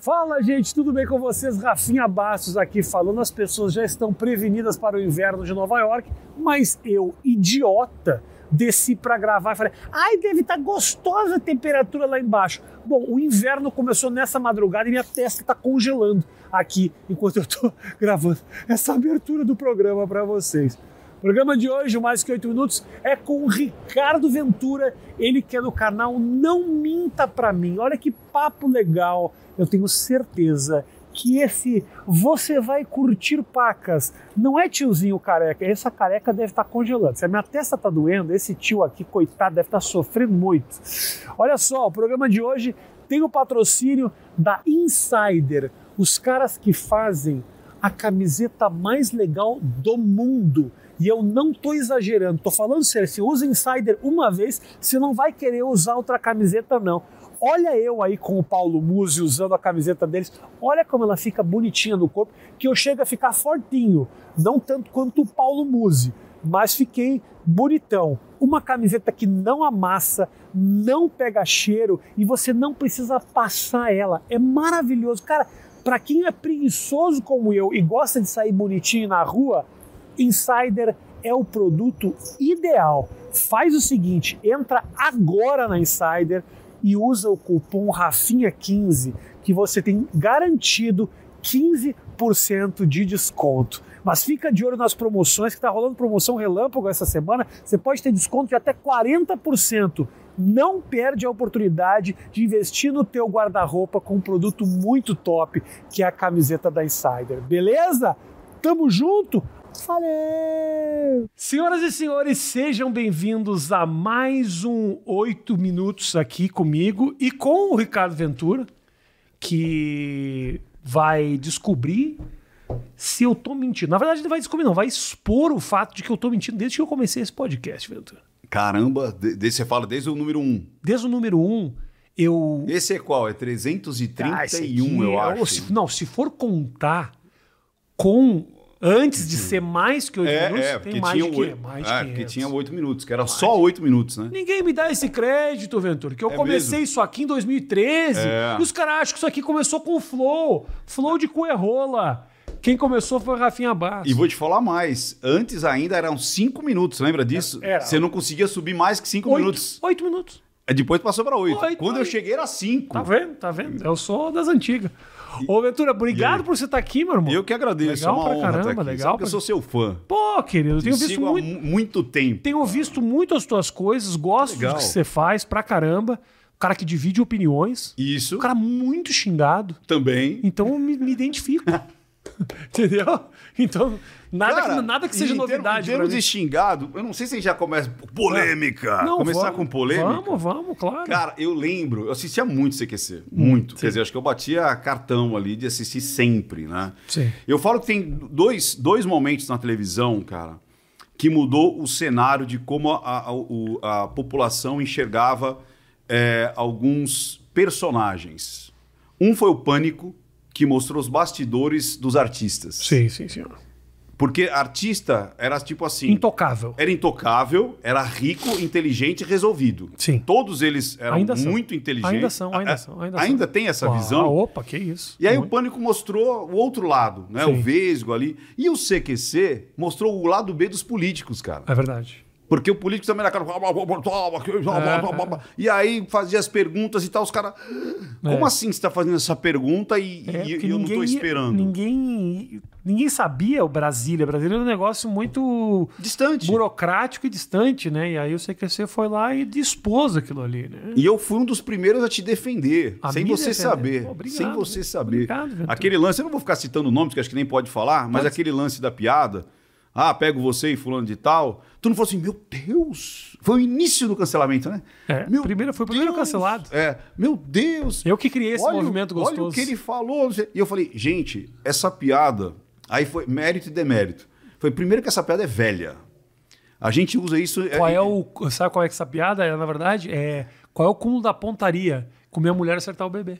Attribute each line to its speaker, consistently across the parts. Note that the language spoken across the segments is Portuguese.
Speaker 1: Fala, gente, tudo bem com vocês? Rafinha Bastos aqui falando. As pessoas já estão prevenidas para o inverno de Nova York, mas eu, idiota, desci para gravar e falei: ai, deve estar tá gostosa a temperatura lá embaixo. Bom, o inverno começou nessa madrugada e minha testa está congelando aqui enquanto eu estou gravando essa abertura do programa para vocês. O programa de hoje, mais que oito minutos, é com o Ricardo Ventura, ele que é do canal Não Minta Pra Mim. Olha que papo legal, eu tenho certeza que esse você vai curtir pacas não é tiozinho careca, essa careca deve estar tá congelando. Se a minha testa está doendo, esse tio aqui, coitado, deve estar tá sofrendo muito. Olha só, o programa de hoje tem o patrocínio da Insider, os caras que fazem a camiseta mais legal do mundo. E eu não estou exagerando, estou falando sério. Se usa Insider uma vez, você não vai querer usar outra camiseta, não. Olha eu aí com o Paulo Musi usando a camiseta deles. Olha como ela fica bonitinha no corpo, que eu chego a ficar fortinho. Não tanto quanto o Paulo Musi, mas fiquei bonitão. Uma camiseta que não amassa, não pega cheiro e você não precisa passar ela. É maravilhoso. Cara, para quem é preguiçoso como eu e gosta de sair bonitinho na rua, Insider é o produto ideal. Faz o seguinte, entra agora na Insider e usa o cupom Rafinha15 que você tem garantido 15% de desconto. Mas fica de olho nas promoções, que está rolando promoção relâmpago essa semana. Você pode ter desconto de até 40%. Não perde a oportunidade de investir no teu guarda-roupa com um produto muito top, que é a camiseta da Insider. Beleza? Tamo junto? Valeu! Senhoras e senhores, sejam bem-vindos a mais um Oito Minutos aqui comigo e com o Ricardo Ventura, que vai descobrir se eu tô mentindo. Na verdade, não vai descobrir, não. Vai expor o fato de que eu tô mentindo desde que eu comecei esse podcast, Ventura.
Speaker 2: Caramba, de, você fala desde o número 1. Um.
Speaker 1: Desde o número 1, um, eu.
Speaker 2: Esse é qual? É 331, ah, eu é, acho.
Speaker 1: Se, não, se for contar com Antes de ser mais que oito é, minutos, é, tem mais
Speaker 2: tinha
Speaker 1: de, 8, mais
Speaker 2: é, porque tinha oito minutos, que era mais só oito minutos, né?
Speaker 1: Ninguém me dá esse crédito, Ventura, que eu é comecei mesmo? isso aqui em 2013 é. e os caras acham que isso aqui começou com o Flow. Flow de Cuerrola. Quem começou foi o Rafinha Bastos.
Speaker 2: E vou te falar mais. Antes ainda eram cinco minutos, lembra disso? Era. Você não conseguia subir mais que cinco
Speaker 1: oito,
Speaker 2: minutos.
Speaker 1: Oito minutos.
Speaker 2: Depois passou para oito. Quando eu cheguei era cinco.
Speaker 1: Tá vendo? Tá vendo? Eu sou das antigas. Ô, Ventura, obrigado por você estar aqui, meu irmão.
Speaker 2: Eu que agradeço. Legal é pra caramba, legal. Pra... Eu sou seu fã.
Speaker 1: Pô, querido, eu tenho visto muito...
Speaker 2: muito tempo.
Speaker 1: Tenho visto muito as tuas coisas, gosto legal. do que você faz pra caramba. Cara que divide opiniões.
Speaker 2: Isso.
Speaker 1: Um cara muito xingado.
Speaker 2: Também.
Speaker 1: Então eu me, me identifico. Entendeu? Então, nada, Cara, que, nada que seja novidade.
Speaker 2: Em termos de xingado, eu não sei se a gente já começa. Polêmica! Não, Começar vamos, com polêmica.
Speaker 1: Vamos, vamos, claro.
Speaker 2: Cara, eu lembro, eu assistia muito CQC. Muito. Hum, Quer dizer, acho que eu batia cartão ali de assistir sempre, né?
Speaker 1: Sim.
Speaker 2: Eu falo que tem dois, dois momentos na televisão, cara, que mudou o cenário de como a, a, a população enxergava é, alguns personagens. Um foi o Pânico que mostrou os bastidores dos artistas.
Speaker 1: Sim, sim, senhor.
Speaker 2: Porque artista era tipo assim.
Speaker 1: Intocável.
Speaker 2: Era intocável, era rico, inteligente e resolvido.
Speaker 1: Sim.
Speaker 2: Todos eles eram ainda muito são. inteligentes.
Speaker 1: Ainda são, ainda são. Ainda,
Speaker 2: ainda
Speaker 1: são.
Speaker 2: tem essa ah, visão.
Speaker 1: Opa, que isso.
Speaker 2: E aí muito. o Pânico mostrou o outro lado, né? Sim. O Vesgo ali. E o CQC mostrou o lado B dos políticos, cara.
Speaker 1: É verdade.
Speaker 2: Porque o político também na cara. É, é. E aí fazia as perguntas e tal, os caras. Como é. assim você está fazendo essa pergunta e, é, e eu não estou esperando?
Speaker 1: Ninguém, ninguém sabia o Brasília. Brasília era um negócio muito
Speaker 2: distante,
Speaker 1: burocrático e distante, né? E aí o CQC foi lá e dispôs aquilo ali, né?
Speaker 2: E eu fui um dos primeiros a te defender, a sem você defender. saber.
Speaker 1: Obrigado,
Speaker 2: sem você saber.
Speaker 1: Obrigado,
Speaker 2: aquele lance, eu não vou ficar citando nomes, que acho que nem pode falar, mas pode. aquele lance da piada. Ah, pego você e fulano de tal. Tu não falou assim, meu Deus. Foi o início do cancelamento, né?
Speaker 1: É,
Speaker 2: meu
Speaker 1: primeiro, foi o primeiro Deus. cancelado.
Speaker 2: É, meu Deus.
Speaker 1: Eu que criei esse
Speaker 2: olha,
Speaker 1: movimento gostoso.
Speaker 2: Olha o que ele falou. E eu falei, gente, essa piada. Aí foi mérito e demérito. Foi primeiro que essa piada é velha. A gente usa isso.
Speaker 1: É qual é, é o. Sabe qual é essa piada? É, na verdade, é. Qual é o cúmulo da pontaria? Comer a mulher e acertar o bebê.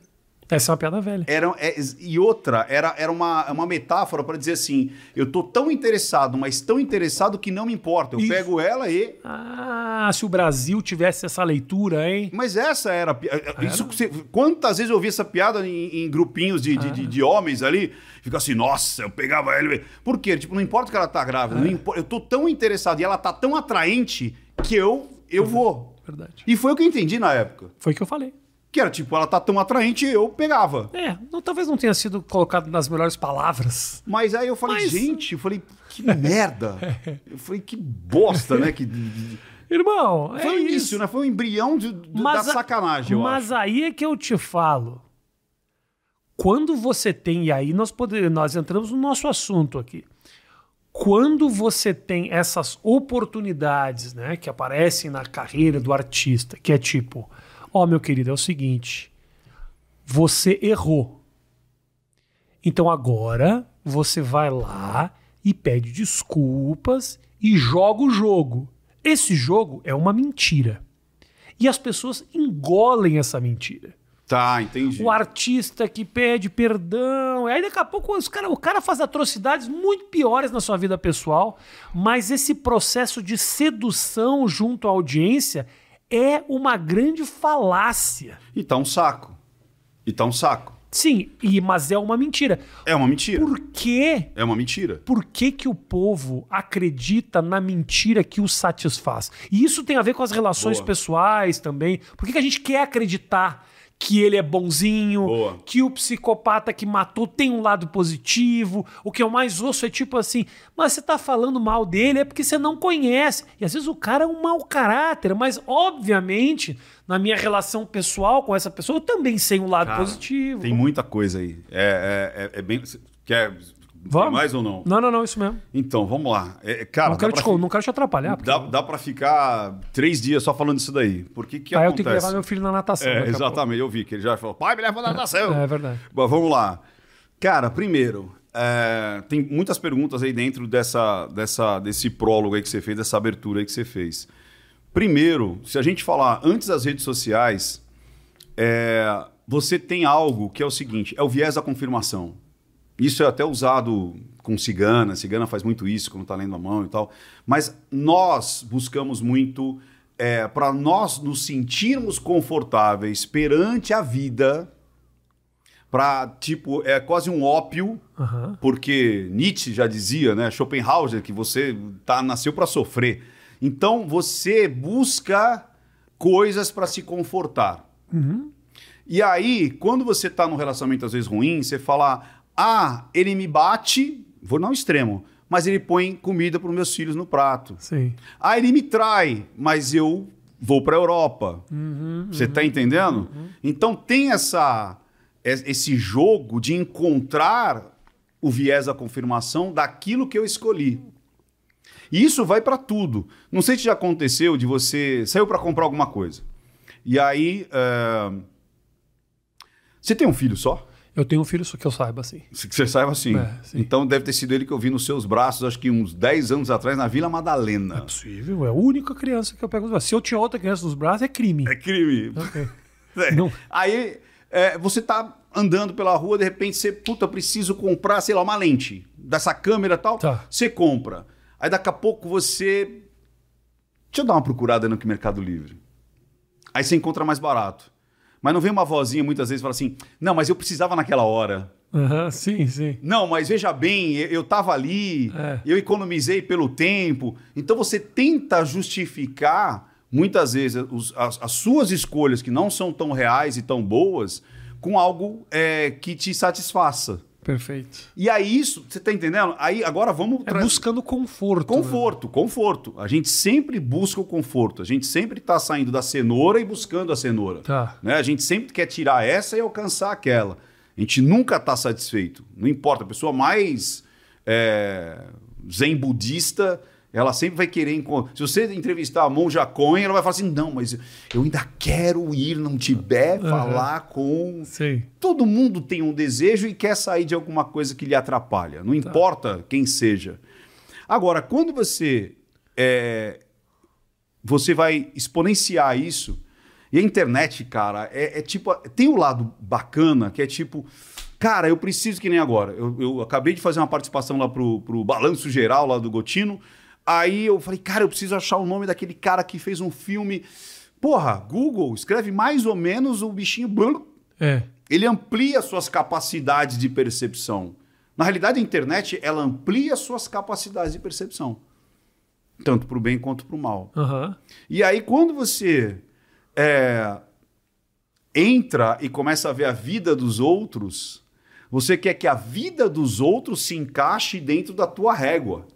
Speaker 1: Essa é uma piada velha.
Speaker 2: Era, é, e outra, era, era uma, uma metáfora para dizer assim: eu tô tão interessado, mas tão interessado que não me importa. Eu
Speaker 1: Isso.
Speaker 2: pego ela e.
Speaker 1: Ah, se o Brasil tivesse essa leitura, hein?
Speaker 2: Mas essa era. a pi- Isso, que você- quantas vezes eu ouvi essa piada em, em grupinhos de, de, de- de homens ali? Fica assim, nossa, eu pegava ela. e- Por quê? Tipo, não importa que ela tá grávida, não impo- eu tô tão interessado e ela tá tão atraente que eu, eu vou.
Speaker 1: Verdade.
Speaker 2: E foi o que eu entendi na época.
Speaker 1: Foi o que eu falei.
Speaker 2: Que era tipo, ela tá tão atraente, eu pegava.
Speaker 1: É, não, talvez não tenha sido colocado nas melhores palavras.
Speaker 2: Mas aí eu falei,
Speaker 1: Mas-
Speaker 2: gente, eu falei, que merda. Eu falei, que bosta, né? Que,
Speaker 1: Irmão,
Speaker 2: foi
Speaker 1: é
Speaker 2: o início,
Speaker 1: isso.
Speaker 2: né? Foi um embrião de- de-
Speaker 1: Mas
Speaker 2: da
Speaker 1: a-
Speaker 2: sacanagem, eu
Speaker 1: Mas
Speaker 2: acho.
Speaker 1: aí é que eu te falo. Quando você tem, e aí nós, podemos, nós entramos no nosso assunto aqui. Quando você tem essas oportunidades né, que aparecem na carreira do artista, que é tipo, ó, meu querido, é o seguinte, você errou. Então agora você vai lá e pede desculpas e joga o jogo. Esse jogo é uma mentira. E as pessoas engolem essa mentira.
Speaker 2: Tá, entendi.
Speaker 1: O artista que pede perdão. Aí daqui a pouco os cara, o cara faz atrocidades muito piores na sua vida pessoal, mas esse processo de sedução junto à audiência é uma grande falácia.
Speaker 2: E tá um saco. E tá um saco.
Speaker 1: Sim, e, mas é uma mentira.
Speaker 2: É uma mentira.
Speaker 1: Por quê?
Speaker 2: É uma mentira.
Speaker 1: Por que, que o povo acredita na mentira que o satisfaz? E isso tem a ver com as relações
Speaker 2: Boa.
Speaker 1: pessoais também. Por que, que a gente quer acreditar que ele é bonzinho,
Speaker 2: Boa.
Speaker 1: que o psicopata que matou tem um lado positivo? O que eu mais ouço é tipo assim, mas você tá falando mal dele é porque você não conhece. E às vezes o cara é um mau caráter, mas obviamente, na minha relação pessoal com essa pessoa, eu também sei um lado
Speaker 2: Cara,
Speaker 1: positivo.
Speaker 2: Tem muita coisa aí. É, é, é, é bem. Quer tem
Speaker 1: Vamos?
Speaker 2: mais ou não?
Speaker 1: Não, não, não, isso mesmo.
Speaker 2: Então, vamos lá. É, cara,
Speaker 1: não, quero te, con- não quero te atrapalhar. porque-
Speaker 2: dá, dá pra ficar três dias só falando isso daí. Por que que
Speaker 1: Aí eu
Speaker 2: acontece?
Speaker 1: tenho que levar meu filho na natação.
Speaker 2: É, exatamente. Eu vi que ele já falou, pai, me leva na natação.
Speaker 1: É verdade.
Speaker 2: Bom, vamos lá. Cara, primeiro, é, tem muitas perguntas aí dentro dessa, dessa, desse prólogo aí que você fez, dessa abertura aí que você fez. Primeiro, se a gente falar antes das redes sociais, é, você tem algo que é o seguinte, é o viés da confirmação. Isso é até usado com cigana, cigana faz muito isso quando está lendo a mão e tal. Mas nós buscamos muito para nós nos sentirmos confortáveis perante a vida, para tipo é quase um ópio,
Speaker 1: Aham.
Speaker 2: porque Nietzsche já dizia, né, Schopenhauer, que você tá nasceu para sofrer. Então você busca coisas para se confortar. E aí, quando você tá num relacionamento às vezes ruim, você fala: "Ah, ele me bate, vou não extremo, mas ele põe comida para os meus filhos no prato.
Speaker 1: Sim.
Speaker 2: Ah, ele me trai, mas eu vou para a Europa. Você tá entendendo? Então tem essa es- esse jogo de encontrar o viés da confirmação daquilo que eu escolhi. E isso vai para tudo. Não sei se já aconteceu de você saiu para comprar alguma coisa. E aí eh, você tem um filho só?
Speaker 1: Eu tenho um filho, só que eu saiba, assim.
Speaker 2: Que você saiba assim.
Speaker 1: É, sim.
Speaker 2: então deve ter sido ele que eu vi nos seus braços, acho que uns 10 anos atrás, na Vila Madalena.
Speaker 1: É possível, é a única criança que eu pego nos braços. Se eu tinha outra criança nos braços, é crime.
Speaker 2: É crime.
Speaker 1: Ok.
Speaker 2: É.
Speaker 1: Não.
Speaker 2: Aí é, você tá andando pela rua, de repente você, puta, preciso comprar, sei lá, uma lente dessa câmera e tal.
Speaker 1: Tá.
Speaker 2: Você compra. Aí daqui a pouco você. Deixa eu dar uma procurada no Mercado Livre. Aí você encontra mais barato. Mas não vem uma vozinha muitas vezes e fala assim: não, mas eu precisava naquela hora.
Speaker 1: Aham, sim, sim.
Speaker 2: Não, mas veja bem, eu- eu estava ali,
Speaker 1: É.
Speaker 2: eu economizei pelo tempo. Então você tenta justificar, muitas vezes, os- as, as suas escolhas que não são tão reais e tão boas, com algo é, que te satisfaça.
Speaker 1: Perfeito.
Speaker 2: E aí isso, você tá entendendo? Aí agora vamos
Speaker 1: É
Speaker 2: tra-
Speaker 1: buscando conforto. né?
Speaker 2: Conforto, conforto. A gente sempre busca o conforto. A gente sempre está saindo da cenoura e buscando a cenoura.
Speaker 1: Tá.
Speaker 2: Né? A gente sempre quer tirar essa e alcançar aquela. A gente nunca está satisfeito. Não importa. A pessoa mais é, zen budista, ela sempre vai querer. enco- Se você entrevistar a Monja Coen, ela vai falar assim: não, mas eu ainda quero ir no Tibete falar com.
Speaker 1: Sim.
Speaker 2: Todo mundo tem um desejo e quer sair de alguma coisa que lhe atrapalha. Não importa quem seja. Agora, quando você é, você vai exponenciar isso, E a internet, cara, é, é tipo. Tem o um lado bacana, que é tipo. Cara, eu preciso que nem agora. Eu, eu acabei de fazer uma participação lá pro, pro Balanço Geral lá do Gotino. Aí eu falei, cara, eu preciso achar o nome daquele cara que fez um filme. Porra, Google, escreve mais ou menos o bichinho.
Speaker 1: É.
Speaker 2: Ele amplia suas capacidades de percepção. Na realidade, a internet ela amplia suas capacidades de percepção. Tanto para o bem quanto para o mal.
Speaker 1: Uhum.
Speaker 2: E aí, quando você é, entra e começa a ver a vida dos outros, você quer que a vida dos outros se encaixe dentro da tua régua.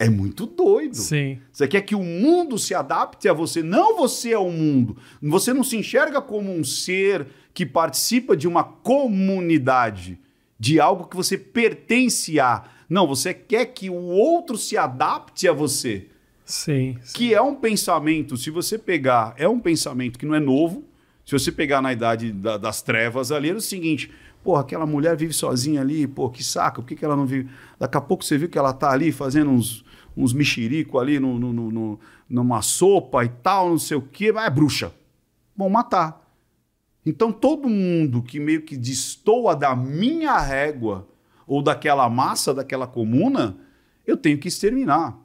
Speaker 2: É muito doido.
Speaker 1: Sim.
Speaker 2: Você quer que o mundo se adapte a você, não você ao mundo. Você não se enxerga como um ser que participa de uma comunidade, de algo que você pertence a. Não, você quer que o outro se adapte a você.
Speaker 1: Sim, sim.
Speaker 2: Que é um pensamento, se você pegar, é um pensamento que não é novo. Se você pegar na idade da, das trevas ali, era o seguinte: Porra, aquela mulher vive sozinha ali, pô, que saco, por que, que ela não vive? Daqui a pouco você viu que ela tá ali fazendo uns, uns mexerico ali no, no, no, numa sopa e tal, não sei o quê, mas é bruxa. Vão matar. Então todo mundo que meio que destoa da minha régua ou daquela massa, daquela comuna, eu tenho que exterminar.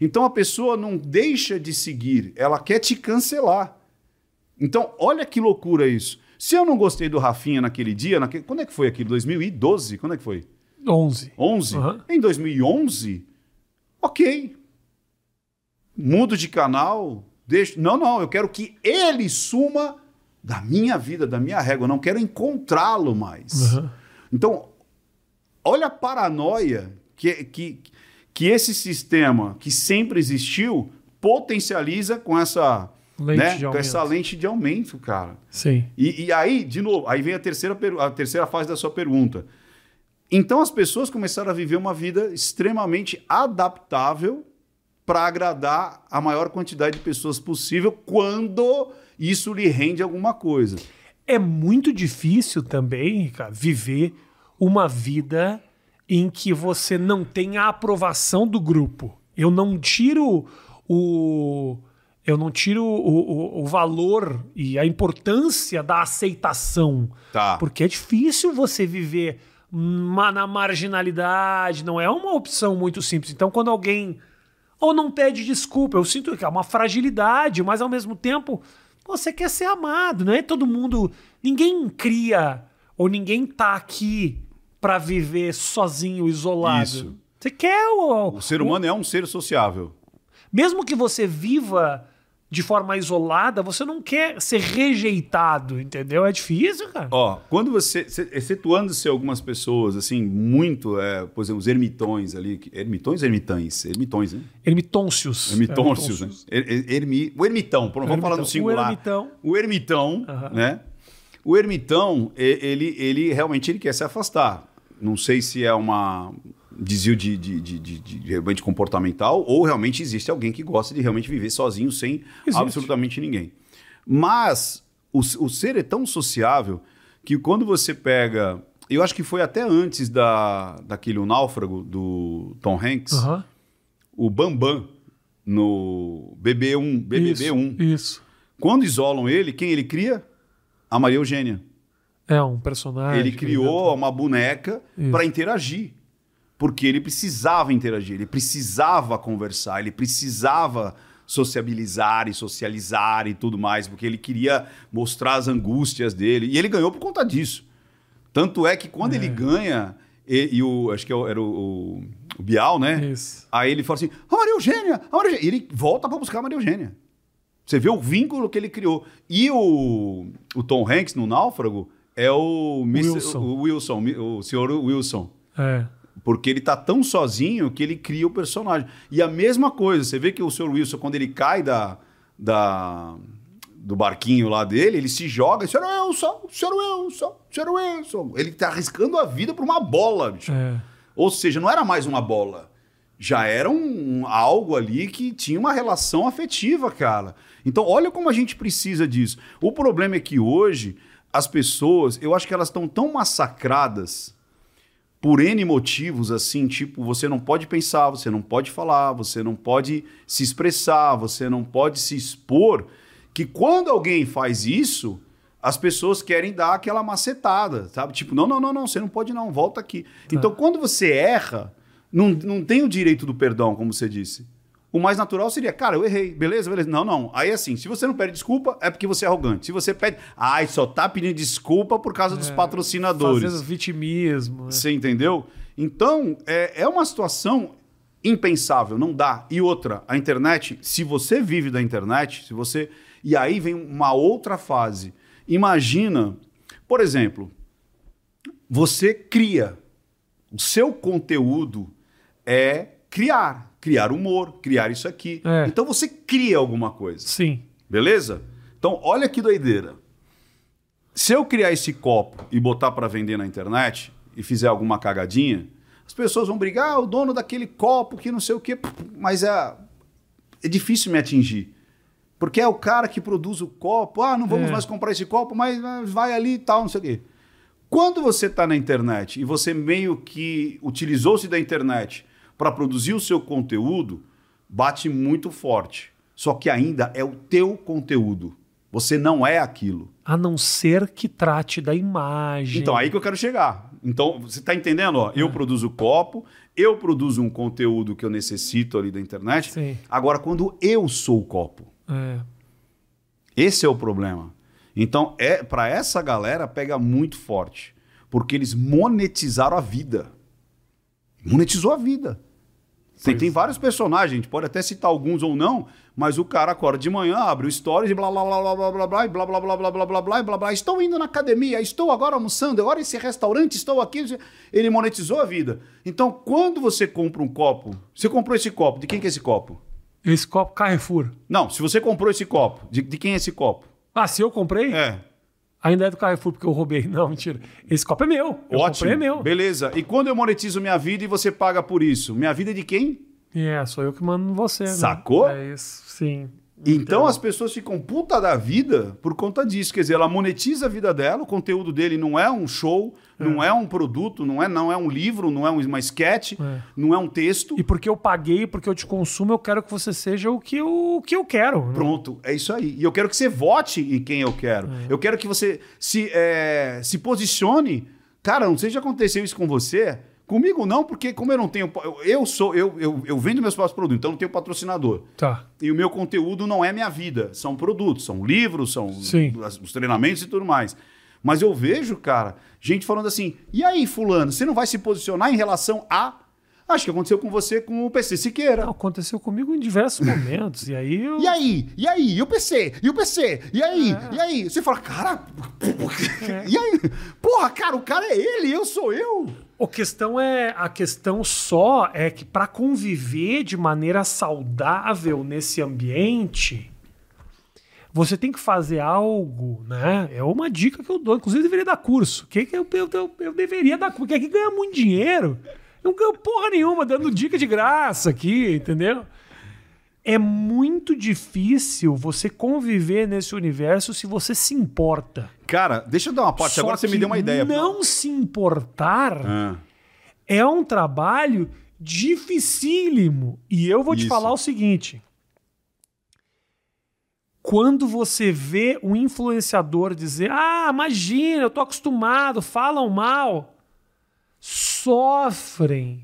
Speaker 2: Então a pessoa não deixa de seguir, ela quer te cancelar. Então, olha que loucura isso. Se eu não gostei do Rafinha naquele dia, naquele... quando é que foi aquilo? 2012? Quando é que foi?
Speaker 1: 11.
Speaker 2: 11? Uhum. Em 2011, ok. Mudo de canal, deixo... Não, não, eu quero que ele suma da minha vida, da minha régua. Eu não quero encontrá-lo mais. Uhum. Então, olha a paranoia que, que, que esse sistema que sempre existiu potencializa com essa Lente né? Com essa lente de aumento, cara.
Speaker 1: Sim.
Speaker 2: E, e, aí, de novo, aí vem a terceira, a terceira fase da sua pergunta. Então as pessoas começaram a viver uma vida extremamente adaptável para agradar a maior quantidade de pessoas possível quando isso lhe rende alguma coisa.
Speaker 1: É muito difícil também, cara, viver uma vida em que você não tem a aprovação do grupo. Eu não tiro o eu não tiro o, o, o, valor e a importância da aceitação.
Speaker 2: Tá.
Speaker 1: Porque é difícil você viver na marginalidade, não é uma opção muito simples. Então, quando alguém ou não pede desculpa, eu sinto que é uma fragilidade, mas ao mesmo tempo você quer ser amado, não é todo mundo, ninguém cria ou ninguém tá aqui para viver sozinho, isolado. Isso. Você quer o,
Speaker 2: o ser humano o, é um ser sociável.
Speaker 1: Mesmo que você viva de forma isolada, você não quer ser rejeitado, entendeu? É difícil, cara.
Speaker 2: Ó, quando você, excetuando-se algumas pessoas, assim, muito, é, por exemplo, os ermitões ali, ermitões ermitães? Ermitões, né?
Speaker 1: Ermitôncios.
Speaker 2: Ermitôncios, né? Er, ermi, o ermitão, vamos ermitão. falar no singular.
Speaker 1: O ermitão.
Speaker 2: O ermitão, uhum. né? O ermitão, ele, ele realmente ele quer se afastar. Não sei se é uma, desvio de, de, de, de, de, realmente comportamental, ou realmente existe alguém que gosta de realmente viver sozinho sem existe. absolutamente ninguém. Mas o, o ser é tão sociável que quando você pega. Eu acho que foi até antes da, daquele o náufrago do Tom Hanks,
Speaker 1: uhum.
Speaker 2: o Bambam no BB1, BBB1.
Speaker 1: Isso, isso.
Speaker 2: Quando isolam ele, quem ele cria? A Maria Eugênia.
Speaker 1: É um personagem.
Speaker 2: Ele criou uma boneca para interagir porque ele precisava interagir, ele precisava conversar, ele precisava sociabilizar e socializar e tudo mais, porque ele queria mostrar as angústias dele. E ele ganhou por conta disso. Tanto é que quando é. ele ganha, e, e, o, acho que é era o, o, Bial, né?
Speaker 1: Isso.
Speaker 2: Aí ele fala assim: a Maria Eugênia, a Maria Eugênia. E ele volta para buscar a Maria Eugênia. Você vê o vínculo que ele criou. E o, o Tom Hanks no Náufrago é o,
Speaker 1: Wilson.
Speaker 2: o Wilson, o senhor Wilson.
Speaker 1: É.
Speaker 2: Porque ele tá tão sozinho que ele cria o personagem. E a mesma coisa, você vê que o Sr. Wilson, quando ele cai da, da, do barquinho lá dele, ele se joga, Sr. Wilson, Sr. Wilson, Sr. Wilson. Ele tá arriscando a vida por uma bola, bicho.
Speaker 1: É.
Speaker 2: Ou seja, não era mais uma bola. Já era um, algo ali que tinha uma relação afetiva, cara. Então, olha como a gente precisa disso. O problema é que hoje as pessoas, eu acho que elas estão tão massacradas por N motivos, assim, tipo, você não pode pensar, você não pode falar, você não pode se expressar, você não pode se expor, que quando alguém faz isso, as pessoas querem dar aquela macetada, sabe? Tipo, não, não, não, não, você não pode não, volta aqui. Então, quando você erra, não, não tem o direito do perdão, como você disse. O mais natural seria, cara, eu errei, beleza, beleza. Não, não. Aí assim, se você não pede desculpa, é porque você é arrogante. Se você pede, ai, só tá pedindo desculpa por causa dos patrocinadores.
Speaker 1: Fazendo vitimismo. né?
Speaker 2: Você entendeu? Então, é, é uma situação impensável, não dá. E outra, a internet, se você vive da internet, se você. E aí vem uma outra fase. Imagina, por exemplo, você cria. O seu conteúdo é criar. Criar humor, criar isso aqui.
Speaker 1: É.
Speaker 2: Então você cria alguma coisa.
Speaker 1: Sim.
Speaker 2: Beleza? Então, olha que doideira. Se eu criar esse copo e botar para vender na internet e fizer alguma cagadinha, as pessoas vão brigar, ah, o dono daquele copo que não sei o quê, mas é, é difícil me atingir. Porque é o cara que produz o copo, ah, não vamos
Speaker 1: É.
Speaker 2: mais comprar esse copo, mas ah, vai ali e tal, não sei o quê. Quando você está na internet e você meio que utilizou-se da internet para produzir o seu conteúdo, bate muito forte. Só que ainda é o teu conteúdo. Você não é aquilo.
Speaker 1: A não ser que trate da imagem.
Speaker 2: Então, aí que eu quero chegar. Então, você está entendendo? Ó, eu produzo copo, eu produzo um conteúdo que eu necessito ali da internet.
Speaker 1: Sim.
Speaker 2: Agora, quando eu sou o copo,
Speaker 1: É.
Speaker 2: esse é o problema. Então, é para essa galera pega muito forte, porque eles monetizaram a vida. Monetizou a vida. Tem, tem vários personagens, a gente pode até citar alguns ou não, mas o cara acorda de manhã, abre o stories e blá blá blá blá blá blá blá e blá blá blá blá blá blá blá e blá blá. Estou indo na academia, estou agora almoçando, agora esse restaurante, estou aqui. Ele monetizou a vida. Então, quando você compra um copo, você comprou esse copo, de quem que é esse copo?
Speaker 1: Esse copo Carrefour.
Speaker 2: Não, se você comprou esse copo, de, de quem é esse copo?
Speaker 1: Ah, se eu comprei?
Speaker 2: É.
Speaker 1: Ainda é do Carrefour porque eu roubei. Não, mentira. Esse copo é meu. Eu
Speaker 2: Ótimo.
Speaker 1: comprei é meu.
Speaker 2: Beleza. E quando eu monetizo minha vida e você paga por isso? Minha vida é de quem?
Speaker 1: É, sou eu que mando você. né?
Speaker 2: Sacou?
Speaker 1: É isso, sim.
Speaker 2: Então as pessoas ficam puta da vida por conta disso. Quer dizer, ela monetiza a vida dela, o conteúdo dele não é um show, não é um produto, não é, não é um livro, não é uma sketch,
Speaker 1: É.
Speaker 2: não é um texto.
Speaker 1: E porque eu paguei, porque eu te consumo, eu quero que você seja o que eu, o que eu quero. né?
Speaker 2: Pronto, é isso aí. E eu quero que você vote em quem eu quero.
Speaker 1: É.
Speaker 2: Eu quero que você se, é, se posicione. Cara, não sei se já aconteceu isso com você. Comigo não, porque como eu não tenho. Eu, sou, eu, eu, eu vendo meus próprios produtos, então eu não tenho patrocinador.
Speaker 1: Tá.
Speaker 2: E o meu conteúdo não é minha vida. São produtos, são livros, são
Speaker 1: Sim.
Speaker 2: os treinamentos e tudo mais. Mas eu vejo, cara, gente falando assim: e aí, Fulano, você não vai se posicionar em relação a. Acho que aconteceu com você com o PC Siqueira.
Speaker 1: Não, aconteceu comigo em diversos momentos. E aí eu.
Speaker 2: E aí? E aí? E o PC? E o PC? E aí?
Speaker 1: É.
Speaker 2: E aí? Você fala, cara. E aí? Porra, cara, o cara é ele, eu sou eu.
Speaker 1: A questão é a questão só é que para conviver de maneira saudável nesse ambiente, você tem que fazer algo, né? É uma dica que eu dou. Inclusive, eu deveria dar curso. Que que eu, eu, eu, eu deveria dar curso. Porque aqui ganha muito dinheiro. Eu não ganho porra nenhuma dando dica de graça aqui, entendeu? É muito difícil você conviver nesse universo se você se importa.
Speaker 2: Cara, deixa eu dar uma parte.
Speaker 1: Só
Speaker 2: Agora você me deu uma ideia.
Speaker 1: Não se importar
Speaker 2: Ah,
Speaker 1: é um trabalho dificílimo. E eu vou te
Speaker 2: Isso.
Speaker 1: falar o seguinte. Quando você vê um influenciador dizer, ah, imagina, eu tô acostumado, falam mal, sofrem,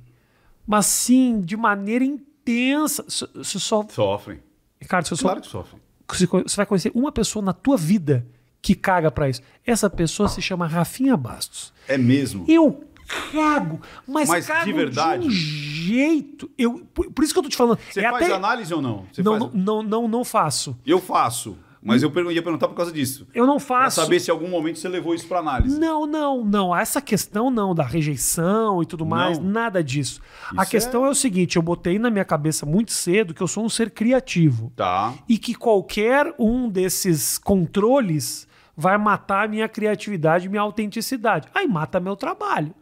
Speaker 1: mas sim, de maneira intensa. Você só,
Speaker 2: sofrem.
Speaker 1: Ricardo, você, só,
Speaker 2: Claro que sofrem.
Speaker 1: você vai conhecer uma pessoa na tua vida que caga pra isso. Essa pessoa se chama Rafinha Bastos.
Speaker 2: É mesmo.
Speaker 1: Eu cago, mas,
Speaker 2: Mas de
Speaker 1: cago
Speaker 2: verdade?
Speaker 1: um jeito. Eu, por, por isso que eu tô te falando.
Speaker 2: Você
Speaker 1: é
Speaker 2: faz
Speaker 1: até-
Speaker 2: análise ou não? Você
Speaker 1: não,
Speaker 2: faz-
Speaker 1: não, não, não, não faço.
Speaker 2: Eu faço. Mas eu ia perguntar por causa disso.
Speaker 1: Eu não
Speaker 2: Pra
Speaker 1: faço.
Speaker 2: saber se em algum momento você levou isso pra análise.
Speaker 1: Não, não, não. Essa questão não, da rejeição e tudo mais,
Speaker 2: Não.
Speaker 1: nada disso. a
Speaker 2: Isso
Speaker 1: questão é... o seguinte: eu botei na minha cabeça muito cedo que eu sou um ser criativo.
Speaker 2: Tá.
Speaker 1: E que qualquer um desses controles vai matar a minha criatividade e minha autenticidade. Aí mata meu trabalho.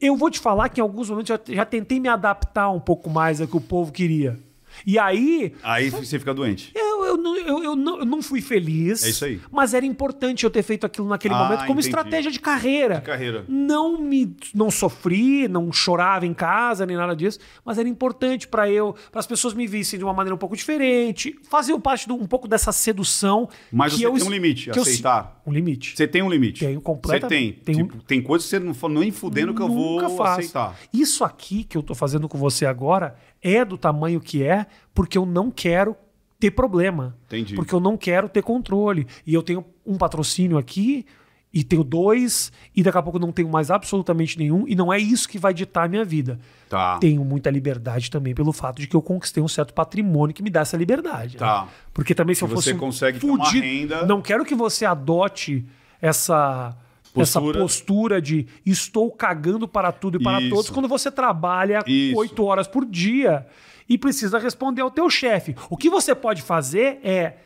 Speaker 1: Eu vou te falar que em alguns momentos já, já tentei me adaptar um pouco mais ao que o povo queria. E aí,
Speaker 2: Aí você fica doente.
Speaker 1: eu, eu, não- eu, eu não, eu não fui feliz.
Speaker 2: É isso aí.
Speaker 1: Mas era importante eu ter feito aquilo naquele
Speaker 2: Ah,
Speaker 1: momento como
Speaker 2: entendi.
Speaker 1: estratégia de carreira.
Speaker 2: De carreira.
Speaker 1: Não me não sofri, não chorava em casa nem nada disso, mas era importante para eu, para as pessoas me vissem de uma maneira um pouco diferente, fazer parte de um pouco dessa sedução.
Speaker 2: Mas você
Speaker 1: eu,
Speaker 2: tem um limite,
Speaker 1: que eu-
Speaker 2: aceitar.
Speaker 1: um limite.
Speaker 2: Você tem um limite.
Speaker 1: Tenho completamente.
Speaker 2: Você tem.
Speaker 1: Tenho-
Speaker 2: Tipo, tem coisas que você não nem fudendo que eu
Speaker 1: Nunca
Speaker 2: vou
Speaker 1: faço.
Speaker 2: aceitar.
Speaker 1: Isso aqui que eu tô fazendo com você agora é do tamanho que é, porque eu não quero ter problema.
Speaker 2: Entendi.
Speaker 1: Porque eu não quero ter controle. E eu tenho um patrocínio aqui, e tenho dois, e daqui a pouco não tenho mais absolutamente nenhum, e não é isso que vai ditar a minha vida.
Speaker 2: Tá.
Speaker 1: Tenho muita liberdade também pelo fato de que eu conquistei um certo patrimônio que me dá essa liberdade. né?
Speaker 2: Tá.
Speaker 1: Porque também se eu
Speaker 2: Que
Speaker 1: fosse
Speaker 2: você consegue ter uma
Speaker 1: fudido-
Speaker 2: renda-
Speaker 1: Não quero que você adote essa essa
Speaker 2: Postura.
Speaker 1: postura de estou cagando para tudo e para
Speaker 2: Isso.
Speaker 1: todos quando você trabalha oito horas por dia e precisa responder ao teu chefe. O que você pode fazer é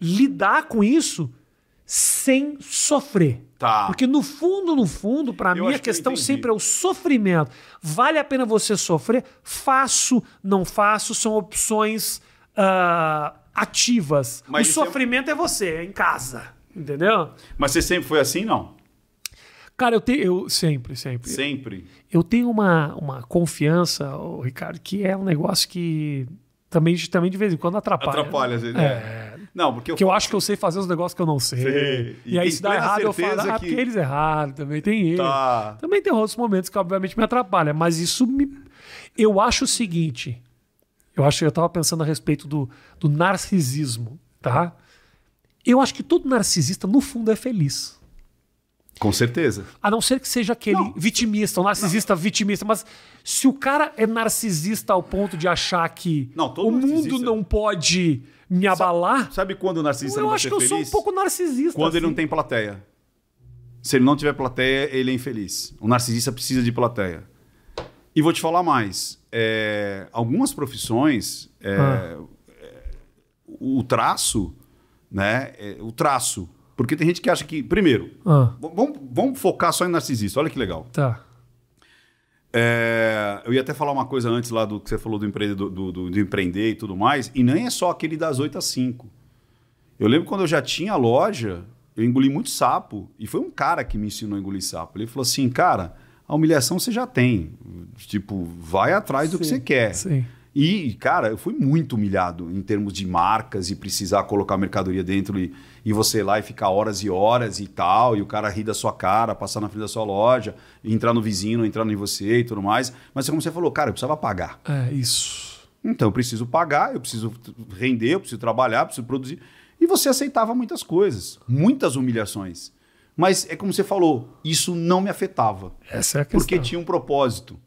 Speaker 1: lidar com isso sem sofrer.
Speaker 2: Tá.
Speaker 1: Porque no fundo, no fundo, para mim a
Speaker 2: que
Speaker 1: questão
Speaker 2: entendi.
Speaker 1: sempre é o sofrimento. Vale a pena você sofrer? Faço, não faço, são opções ah, ativas.
Speaker 2: Mas
Speaker 1: o
Speaker 2: é-
Speaker 1: sofrimento é... você, é em casa. Entendeu?
Speaker 2: Mas você sempre foi assim, não?
Speaker 1: Cara, eu tenho. Eu, sempre, sempre.
Speaker 2: Sempre.
Speaker 1: Eu tenho uma, uma confiança, Ricardo, que é um negócio que também, também de vez em quando atrapalha.
Speaker 2: Atrapalha, às vezes.
Speaker 1: É.
Speaker 2: É. Não, porque eu
Speaker 1: Que eu acho que eu sei fazer os negócios que eu não sei.
Speaker 2: Sei.
Speaker 1: E,
Speaker 2: E
Speaker 1: aí, se dá errado, eu falo, ah,
Speaker 2: que-
Speaker 1: porque eles erraram também. Tem erro.
Speaker 2: Tá.
Speaker 1: Também tem outros momentos que, obviamente, me atrapalham. Mas isso me. Eu acho o seguinte. Eu acho eu estava pensando a respeito do, do narcisismo, tá? Eu acho que todo narcisista, no fundo, é feliz.
Speaker 2: Com certeza.
Speaker 1: A não ser que seja aquele
Speaker 2: Não.
Speaker 1: vitimista, um narcisista vitimista. Mas se o cara é narcisista ao ponto de achar que
Speaker 2: Não, todo
Speaker 1: o mundo não pode me abalar,
Speaker 2: Sabe quando o narcisista
Speaker 1: eu
Speaker 2: não vai
Speaker 1: acho
Speaker 2: ser
Speaker 1: que eu
Speaker 2: feliz?
Speaker 1: sou um pouco narcisista.
Speaker 2: Quando ele
Speaker 1: assim.
Speaker 2: não tem plateia. Se ele não tiver plateia, ele é infeliz. O narcisista precisa de plateia. E vou te falar mais. é, algumas profissões, é,
Speaker 1: Ah.
Speaker 2: é, o traço, né? é, o traço. Porque tem gente que acha que. Primeiro,
Speaker 1: Ah,
Speaker 2: vamos, vamos focar só em narcisista. Olha que legal.
Speaker 1: tá.
Speaker 2: É, eu ia até falar uma coisa antes lá do que você falou do, empre, do, do- do- empreender e tudo mais, e nem é só aquele das 8 às 5. Eu lembro quando eu já tinha loja, eu engoli muito sapo, e foi um cara que me ensinou a engolir sapo. Ele falou assim, cara, a humilhação você já tem. Tipo, vai atrás do que
Speaker 1: Sim,
Speaker 2: você quer.
Speaker 1: sim.
Speaker 2: E, cara, eu fui muito humilhado em termos de marcas e precisar colocar mercadoria dentro e, e você ir lá e ficar horas e horas e tal, e o cara rir da sua cara, passar na frente da sua loja, entrar no vizinho, entrar em você e tudo mais. Mas como você falou, cara, eu precisava pagar.
Speaker 1: É, isso.
Speaker 2: Então eu preciso pagar, eu preciso render, eu preciso trabalhar, eu preciso produzir. E você aceitava muitas coisas, muitas humilhações. Mas é como você falou, isso não me afetava.
Speaker 1: Essa é a questão.
Speaker 2: Porque tinha um propósito.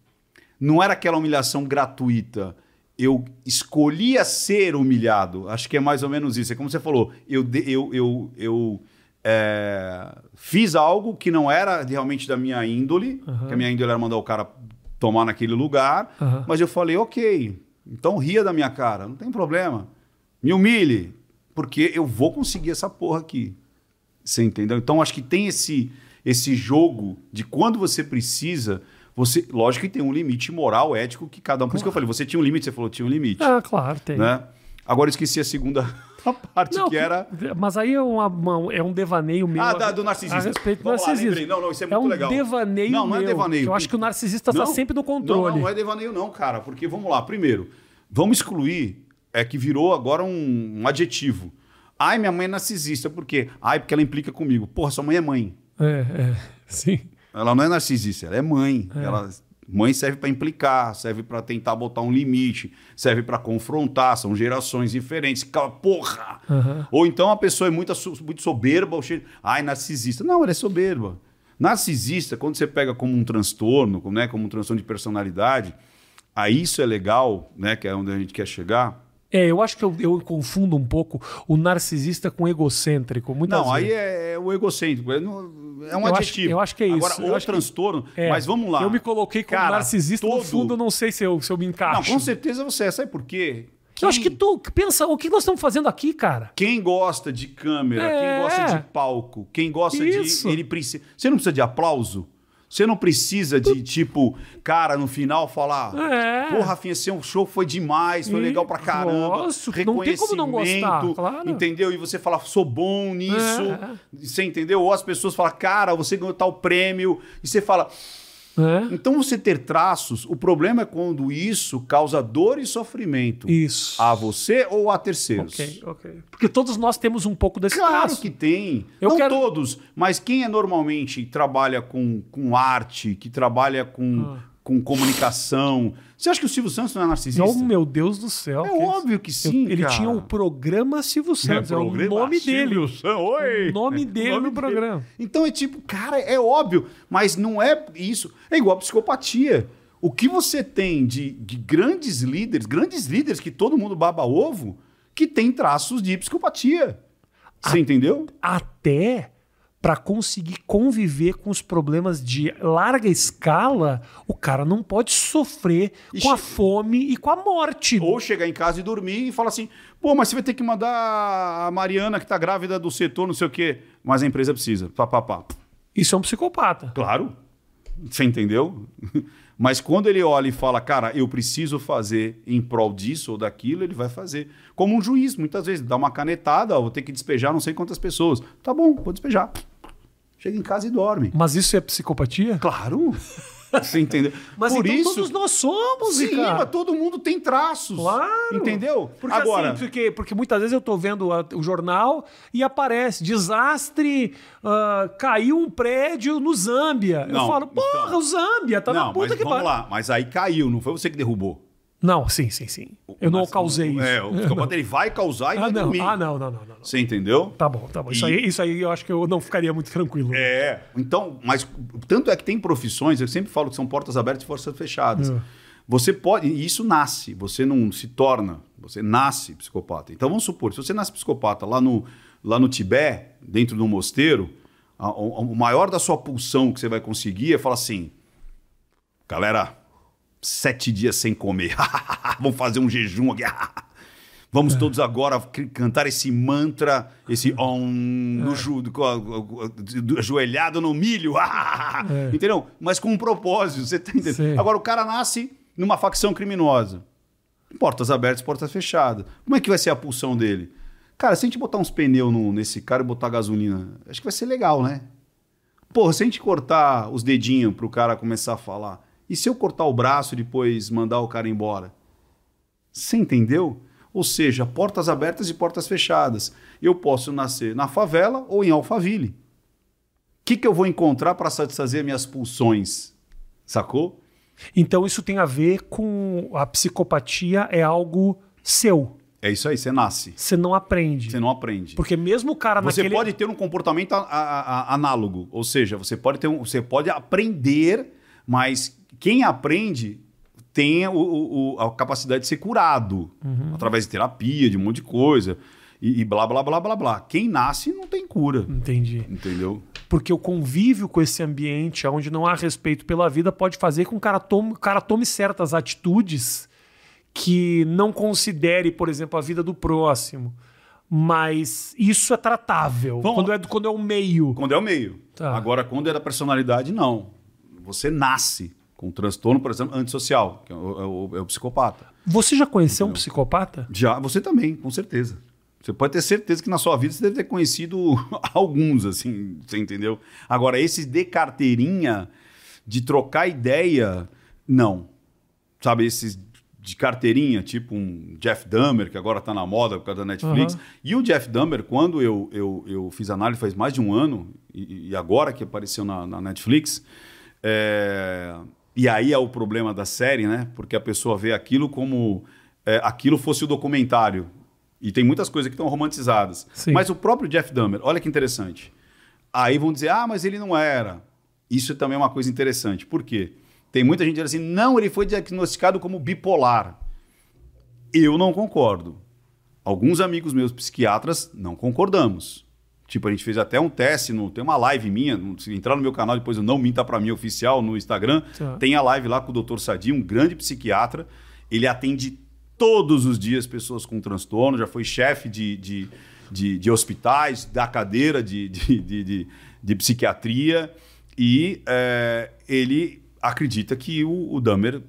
Speaker 2: Não era aquela humilhação gratuita. Eu escolhia ser humilhado. Acho que é mais ou menos isso. É como você falou. Eu, eu, eu, eu é, fiz algo que não era realmente da minha índole. Que a minha índole era mandar o cara tomar naquele lugar.
Speaker 1: Aham.
Speaker 2: Mas eu falei, ok. Então ria da minha cara. Não tem problema. Me humilhe. Porque eu vou conseguir essa porra aqui. Você entendeu? Então acho que tem esse esse jogo de quando você precisa, você, lógico que tem um limite moral, ético que cada um. Por isso que eu falei, você tinha um limite, você falou tinha um limite,
Speaker 1: Ah, claro, tem.
Speaker 2: né? Agora eu esqueci a segunda parte
Speaker 1: Não,
Speaker 2: que era
Speaker 1: Mas aí é, uma- uma- é um devaneio meu.
Speaker 2: Ah,
Speaker 1: a-
Speaker 2: da- do narcisismo.
Speaker 1: A respeito do
Speaker 2: Vamos lá. Não, não, isso é
Speaker 1: é
Speaker 2: muito
Speaker 1: um
Speaker 2: legal.
Speaker 1: devaneio
Speaker 2: Não, não é
Speaker 1: meu,
Speaker 2: devaneio.
Speaker 1: Eu acho que o narcisista está sempre no controle.
Speaker 2: não, não é devaneio não, cara, porque vamos lá, primeiro, vamos excluir é que virou agora um, um adjetivo. Ai, minha mãe é narcisista, por quê? Ai, porque ela implica comigo. Porra, sua mãe é mãe.
Speaker 1: É, é, sim.
Speaker 2: Ela não é narcisista, ela é mãe. Ela, mãe serve para implicar, serve para tentar botar um limite, serve para confrontar, são gerações diferentes. Cala- Porra!
Speaker 1: Aham.
Speaker 2: Ou então a pessoa é muito, muito soberba, ou cheia- ai, narcisista. Não, ela é soberba. Narcisista, quando você pega como um transtorno, como, né, como um transtorno de personalidade, aí isso é legal, né, que é onde a gente quer chegar.
Speaker 1: É, eu acho que eu, eu confundo um pouco o narcisista com o egocêntrico. Muitas
Speaker 2: Não, aí
Speaker 1: vezes.
Speaker 2: é, é o egocêntrico, é, no- é um
Speaker 1: Eu acho-
Speaker 2: adjetivo.
Speaker 1: eu acho que é isso.
Speaker 2: Agora, o
Speaker 1: acho
Speaker 2: transtorno,
Speaker 1: É,
Speaker 2: mas vamos lá.
Speaker 1: Eu me coloquei como
Speaker 2: Cara,
Speaker 1: narcisista, no
Speaker 2: todo-
Speaker 1: fundo eu não sei se eu, se eu me
Speaker 2: Não,
Speaker 1: encaixo.
Speaker 2: com certeza você é. Sabe por quê?
Speaker 1: Eu acho que tu pensa, o que nós estamos fazendo aqui, cara?
Speaker 2: Quem gosta de câmera,
Speaker 1: É.
Speaker 2: quem gosta de palco, quem gosta
Speaker 1: Isso.
Speaker 2: de. Ele precisa. Você não precisa de aplauso? Você não precisa de, tipo, cara, no final falar.
Speaker 1: É.
Speaker 2: Pô, Rafinha, seu show foi demais, foi
Speaker 1: E-
Speaker 2: legal pra caramba.
Speaker 1: Nossa, não tem como não gostar,
Speaker 2: reconhecimento,
Speaker 1: claro.
Speaker 2: Entendeu? E você fala, sou bom nisso.
Speaker 1: É,
Speaker 2: Você entendeu? Ou as pessoas falam, cara, você ganhou tal prêmio. E você fala.
Speaker 1: É.
Speaker 2: Então você ter traços, o problema é quando isso causa dor e sofrimento.
Speaker 1: Isso.
Speaker 2: A você ou a terceiros.
Speaker 1: Ok, ok. Porque todos nós temos um pouco desse
Speaker 2: Claro
Speaker 1: traço.
Speaker 2: que tem.
Speaker 1: Eu
Speaker 2: não
Speaker 1: quero-
Speaker 2: todos, mas quem é normalmente trabalha com, com arte, que trabalha com,
Speaker 1: Ah.
Speaker 2: Com comunicação. Você acha que o Silvio Santos não é narcisista?
Speaker 1: Oh, meu Deus do céu.
Speaker 2: É
Speaker 1: que
Speaker 2: óbvio que
Speaker 1: Eu-
Speaker 2: sim.
Speaker 1: ele
Speaker 2: cara.
Speaker 1: tinha o programa Silvio Santos, é, o
Speaker 2: programa
Speaker 1: nome
Speaker 2: Silvio
Speaker 1: dele.
Speaker 2: San- Oi!
Speaker 1: O nome dele
Speaker 2: nome
Speaker 1: no programa.
Speaker 2: Então é tipo, cara, é óbvio, mas não é isso. É igual a psicopatia. O que você tem de, de grandes líderes, grandes líderes que todo mundo baba ovo, que tem traços de psicopatia. Você entendeu?
Speaker 1: Até para conseguir conviver com os problemas de larga escala, o cara não pode sofrer
Speaker 2: E
Speaker 1: com a
Speaker 2: che-
Speaker 1: fome e com a morte.
Speaker 2: Ou chegar em casa e dormir e falar assim: pô, mas você vai ter que mandar a Mariana que tá grávida do setor, não sei o quê. Mas a empresa precisa. Pá, pá, pá.
Speaker 1: Isso é um psicopata.
Speaker 2: Claro. Você entendeu? Mas quando ele olha e fala, cara, eu preciso fazer em prol disso ou daquilo, ele vai fazer. Como um juiz, muitas vezes, dá uma canetada, vou ter que despejar não sei quantas pessoas. Tá bom, vou despejar. Chega em casa e dorme.
Speaker 1: Mas isso é psicopatia?
Speaker 2: Claro. Você entendeu?
Speaker 1: Mas
Speaker 2: Por
Speaker 1: então
Speaker 2: isso.
Speaker 1: todos nós somos,
Speaker 2: Sim,
Speaker 1: Ricardo.
Speaker 2: mas todo mundo tem traços.
Speaker 1: Claro.
Speaker 2: Entendeu?
Speaker 1: Porque,
Speaker 2: Agora,
Speaker 1: assim, porque, porque muitas vezes eu tô vendo a- o jornal e aparece desastre, ah, caiu um prédio no Zâmbia. eu
Speaker 2: Não,
Speaker 1: falo, porra,
Speaker 2: então.
Speaker 1: o Zâmbia, tá
Speaker 2: não,
Speaker 1: na puta
Speaker 2: mas
Speaker 1: que
Speaker 2: vamos
Speaker 1: pariu.
Speaker 2: lá. Mas aí caiu, não foi você que derrubou.
Speaker 1: Não, sim, sim, sim. Eu não causei isso.
Speaker 2: É, o psicopata ele vai causar e
Speaker 1: Ah,
Speaker 2: vai
Speaker 1: não.
Speaker 2: dormir.
Speaker 1: Ah, não, não, não, não.
Speaker 2: Você entendeu?
Speaker 1: Tá bom, tá bom. Isso, aí, isso aí eu acho que eu não ficaria muito tranquilo.
Speaker 2: É, então, mas tanto é que tem profissões, eu sempre falo que são portas abertas e portas fechadas.
Speaker 1: É.
Speaker 2: Você pode, e isso nasce, você não se torna, você nasce psicopata. Então vamos supor, se você nasce psicopata lá no, lá no Tibete, dentro de um mosteiro, a- o, o maior da sua pulsão que você vai conseguir é falar assim: galera, sete dias sem comer, vamos fazer um jejum aqui. Vamos
Speaker 1: É.
Speaker 2: todos agora cantar esse mantra, esse om, no ju, a- ajoelhado no milho.
Speaker 1: É.
Speaker 2: Entendeu? Mas com um propósito, você tá entendendo?
Speaker 1: Sim.
Speaker 2: Agora o cara nasce numa facção criminosa. Portas abertas, portas fechadas. Como é que vai ser a pulsão dele? Cara, se a gente botar uns pneus no- nesse cara e botar gasolina, acho que vai ser legal, né? Porra, se a gente cortar os dedinhos pro cara começar a falar, e se eu cortar o braço e depois mandar o cara embora? Você entendeu? Ou seja, portas abertas e portas fechadas. Eu posso nascer na favela ou em Alphaville. O que, que eu vou encontrar para satisfazer minhas pulsões? Sacou?
Speaker 1: Então isso tem a ver com a psicopatia é algo seu.
Speaker 2: É isso aí, você nasce.
Speaker 1: Você não aprende.
Speaker 2: Você não aprende.
Speaker 1: Porque mesmo o cara
Speaker 2: Você
Speaker 1: naquele...
Speaker 2: pode ter um comportamento a- a- a- análogo, ou seja, você pode ter um, você pode aprender, mas quem aprende tem o- o- a capacidade de ser curado
Speaker 1: Uhum.
Speaker 2: através de terapia, de um monte de coisa e, e blá blá blá blá blá. Quem nasce não tem cura,
Speaker 1: Entendi.
Speaker 2: entendeu?
Speaker 1: Porque o convívio com esse ambiente onde não há respeito pela vida pode fazer com que o cara tome, o cara tome certas atitudes que não considere, por exemplo, a vida do próximo. Mas isso é tratável.
Speaker 2: Vamos
Speaker 1: Quando é, quando é o meio.
Speaker 2: Quando é o meio.
Speaker 1: Tá.
Speaker 2: Agora, quando é da personalidade, não. Você nasce com transtorno, por exemplo, antissocial, que é o, é o- é psicopata.
Speaker 1: Você já conheceu um psicopata?
Speaker 2: Já, você também, com certeza. Você pode ter certeza que na sua vida você deve ter conhecido alguns, assim, você entendeu? Agora, esses de carteirinha, de trocar ideia, não. Sabe, esses de carteirinha, tipo um Jeff Dahmer, que agora tá na moda por causa da Netflix.
Speaker 1: Aham.
Speaker 2: E o Jeff Dahmer, quando eu, eu, eu fiz análise faz mais de um ano, e, e agora que apareceu na, na Netflix, é, e aí é o problema da série, né? Porque a pessoa vê aquilo como é, aquilo fosse o documentário. E tem muitas coisas que estão romantizadas.
Speaker 1: Sim.
Speaker 2: Mas o próprio Jeff Dahmer, olha que interessante. Aí vão dizer, ah, mas ele não era. Isso também é uma coisa interessante. Por quê? Tem muita gente dizendo assim, não, ele foi diagnosticado como bipolar. Eu não concordo. Alguns amigos meus psiquiatras não concordamos. Tipo, a gente fez até um teste, no, tem uma live minha, se entrar no meu canal depois, o Não Minta Pra Mim Oficial, no Instagram,
Speaker 1: Tá.
Speaker 2: tem a live lá com o Dr. Sadi, um grande psiquiatra. Ele atende todos os dias pessoas com transtorno, já foi chefe de, de, de, de hospitais, da cadeira de, de, de, de- de psiquiatria. E é, ele acredita que o, o Dahmer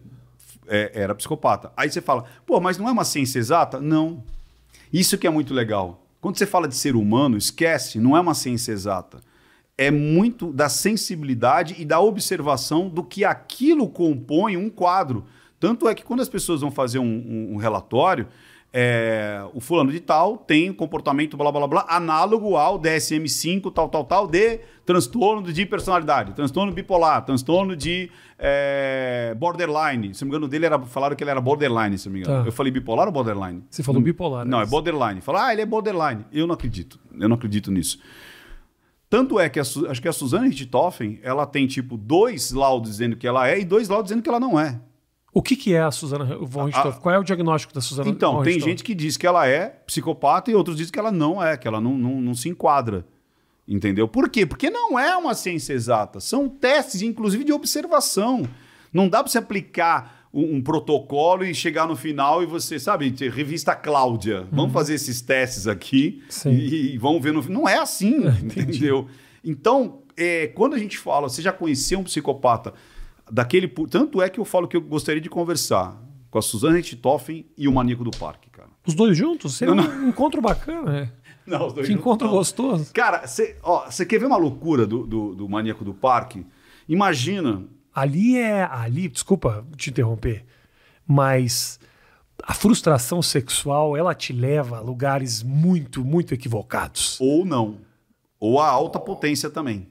Speaker 2: é, era psicopata. Aí você fala, pô, mas não é uma ciência exata? Não. Isso que é muito legal. Quando você fala de ser humano, esquece, não é uma ciência exata. É muito da sensibilidade e da observação do que aquilo compõe um quadro. Tanto é que quando as pessoas vão fazer um, um, um relatório, é, o fulano de tal tem comportamento blá blá blá análogo ao DSM-5 tal tal tal de transtorno de personalidade, transtorno bipolar, transtorno de é, borderline. Se não me engano dele era falaram que ele era borderline, se não me engano. Tá. Eu falei bipolar ou borderline?
Speaker 1: Você falou bipolar.
Speaker 2: Não, é borderline. Fala, ah, ele é borderline. Eu não acredito. Eu não acredito nisso. Tanto é que a, acho que a Suzane Richthofen, ela tem tipo dois laudos dizendo que ela é e dois laudos dizendo que ela não é.
Speaker 1: O que, que é a Susana von Richthofen? Qual é o diagnóstico da Susana
Speaker 2: Então, tem gente que diz que ela é psicopata e outros dizem que ela não é, que ela não, não, não se enquadra. Entendeu? Por quê? Porque não é uma ciência exata. São testes, inclusive, de observação. Não dá para você aplicar um, um, protocolo e chegar no final e você, sabe, revista Cláudia, uhum. vamos fazer esses testes aqui e, e, vamos ver no Não é assim, entendeu? Então, é, quando a gente fala, você já conheceu um psicopata daquele. Tanto é que eu falo que eu gostaria de conversar com a Suzana Richthofen e o Maníaco do Parque, cara.
Speaker 1: Os dois juntos? Seria não, não. um encontro bacana, né?
Speaker 2: Não, os dois
Speaker 1: que
Speaker 2: juntos,
Speaker 1: encontro
Speaker 2: não.
Speaker 1: gostoso.
Speaker 2: Cara, você quer ver uma loucura do, do, do Maníaco do Parque? Imagina.
Speaker 1: Ali é. Ali, desculpa te interromper, mas a frustração sexual ela te leva a lugares muito, muito equivocados.
Speaker 2: Ou não. Ou a alta potência também.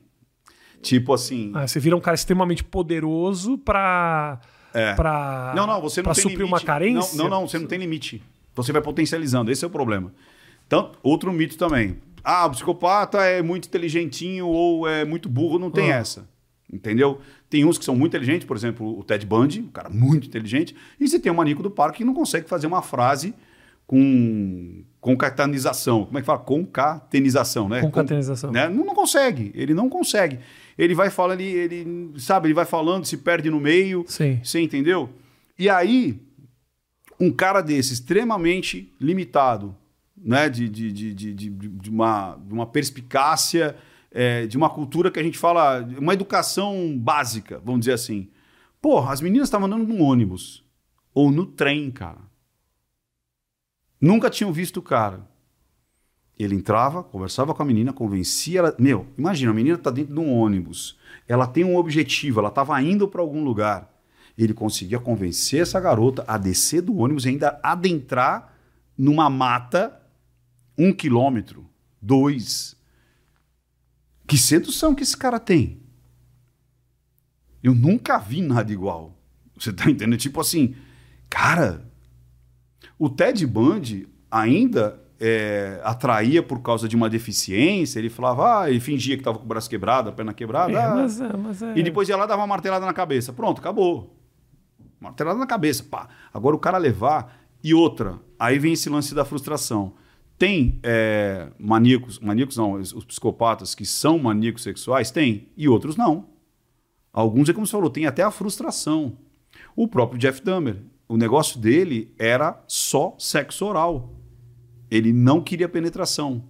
Speaker 2: Tipo assim.
Speaker 1: Ah, você vira um cara extremamente poderoso pra. É. Pra,
Speaker 2: não, não, você não tem
Speaker 1: suprir
Speaker 2: limite.
Speaker 1: uma carência.
Speaker 2: Não, não, não, você não tem limite. Você vai potencializando, esse é o problema. Então, outro mito também. Ah, o psicopata é muito inteligentinho ou é muito burro, não tem ah. essa. Entendeu? Tem uns que são muito inteligentes, por exemplo, o Ted Bundy, um cara muito inteligente, e você tem o Manico do Parque que não consegue fazer uma frase com concatenização. Como é que fala? Concatenização, né?
Speaker 1: Concatenização.
Speaker 2: Com, né? Não, não consegue, ele não consegue ele vai falando, ele, ele, sabe, ele vai falando, se perde no meio.
Speaker 1: Sim.
Speaker 2: Você entendeu? E aí, um cara desse, extremamente limitado, né? De, de, de, de, de, uma, de uma perspicácia, é, de uma cultura que a gente fala, uma educação básica, vamos dizer assim. Porra, as meninas estavam andando num ônibus ou no trem, cara. Nunca tinham visto o cara. Ele entrava, conversava com a menina, convencia ela. Meu, imagina, a menina está dentro de um ônibus. Ela tem um objetivo, ela estava indo para algum lugar. Ele conseguia convencer essa garota a descer do ônibus e ainda adentrar numa mata um quilômetro, dois. Que sedução que esse cara tem. Eu nunca vi nada igual. Você tá entendendo? Tipo assim, cara, o Ted Bundy ainda é, atraía por causa de uma deficiência, ele falava, ah, ele fingia que estava com o braço quebrado, a perna quebrada. É,
Speaker 1: ah. mas, é, mas é...
Speaker 2: E depois ia lá e dava uma martelada na cabeça. Pronto, acabou. Martelada na cabeça, pá. Agora o cara levar. E outra, aí vem esse lance da frustração. Tem é, maníacos, maníacos não, os, os psicopatas que são maníacos sexuais? Tem, e outros não. Alguns, é como você falou, tem até a frustração. O próprio Jeff Dahmer, o negócio dele era só sexo oral. Ele não queria penetração.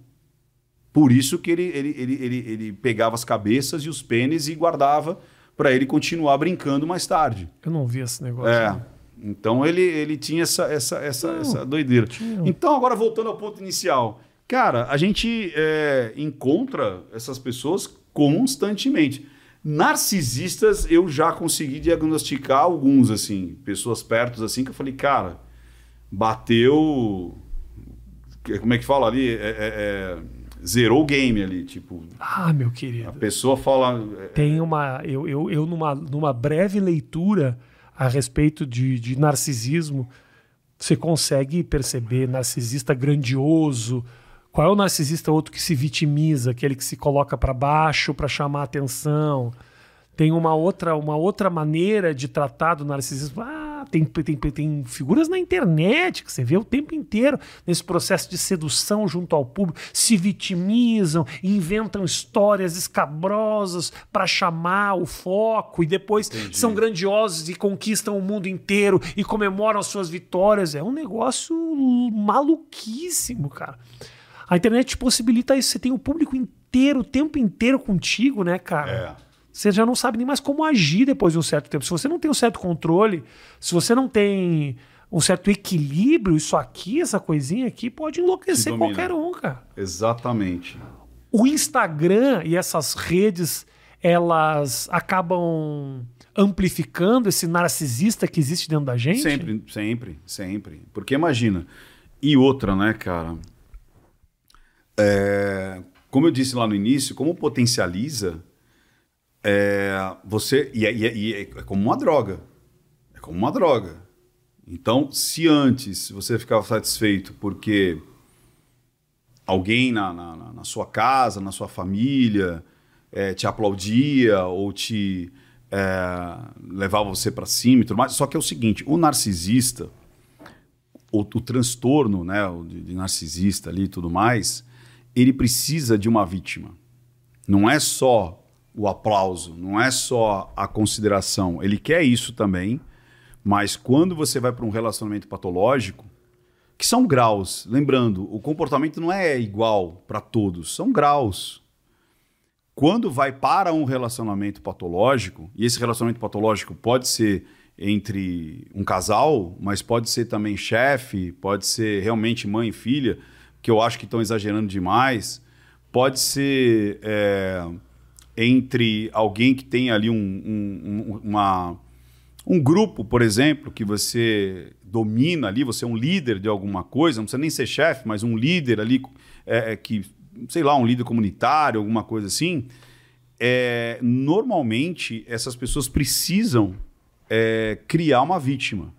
Speaker 2: Por isso que ele, ele, ele, ele, ele pegava as cabeças e os pênis e guardava para ele continuar brincando mais tarde.
Speaker 1: Eu não vi esse negócio.
Speaker 2: É. Né? Então ele, ele tinha essa, essa, essa, não, essa doideira. Então, agora voltando ao ponto inicial. Cara, a gente é, encontra essas pessoas constantemente. Narcisistas, eu já consegui diagnosticar alguns, assim, pessoas perto, assim, que eu falei, cara, bateu como é que fala ali? É, é, é, zerou o game ali, tipo.
Speaker 1: Ah, meu querido.
Speaker 2: A pessoa fala.
Speaker 1: É, Tem uma. Eu, eu, eu numa, numa breve leitura a respeito de, de narcisismo, você consegue perceber narcisista grandioso. Qual é o narcisista outro que se vitimiza, aquele que se coloca para baixo para chamar atenção? Tem uma outra, uma outra maneira de tratar do narcisismo. Ah, tem, tem, tem figuras na internet que você vê o tempo inteiro nesse processo de sedução junto ao público, se vitimizam, inventam histórias escabrosas para chamar o foco e depois Entendi. são grandiosos e conquistam o mundo inteiro e comemoram as suas vitórias. É um negócio maluquíssimo, cara. A internet possibilita isso. Você tem o público inteiro, o tempo inteiro contigo, né, cara?
Speaker 2: É.
Speaker 1: você já não sabe nem mais como agir depois de um certo tempo. Se você não tem um certo controle, se você não tem um certo equilíbrio, isso aqui, essa coisinha aqui, pode enlouquecer qualquer um, cara.
Speaker 2: Exatamente.
Speaker 1: O Instagram e essas redes, elas acabam amplificando esse narcisista que existe dentro da gente?
Speaker 2: Sempre, sempre, sempre. Porque imagina. E outra, né, cara? É, como eu disse lá no início, como potencializa, é, você. E, e, e é como uma droga. É como uma droga. Então, se antes você ficava satisfeito porque alguém na, na, na sua casa, na sua família, é, te aplaudia ou te é, levava você para cima e tudo mais. Só que é o seguinte: o narcisista, o, o transtorno né, de, de narcisista ali e tudo mais, ele precisa de uma vítima. Não é só o aplauso, não é só a consideração. Ele quer isso também mas quando você vai para um relacionamento patológico, que são graus, lembrando, o comportamento não é igual para todos, são graus. Quando vai para um relacionamento patológico, e esse relacionamento patológico pode ser entre um casal, mas pode ser também chefe, pode ser realmente mãe e filha, que eu acho que estão exagerando demais, pode ser é, entre alguém que tem ali um, um, uma um grupo, por exemplo, que você domina ali, você é um líder de alguma coisa, não precisa nem ser chefe, mas um líder ali é, é, que, sei lá, um líder comunitário, alguma coisa assim. É, normalmente essas pessoas precisam é, criar uma vítima.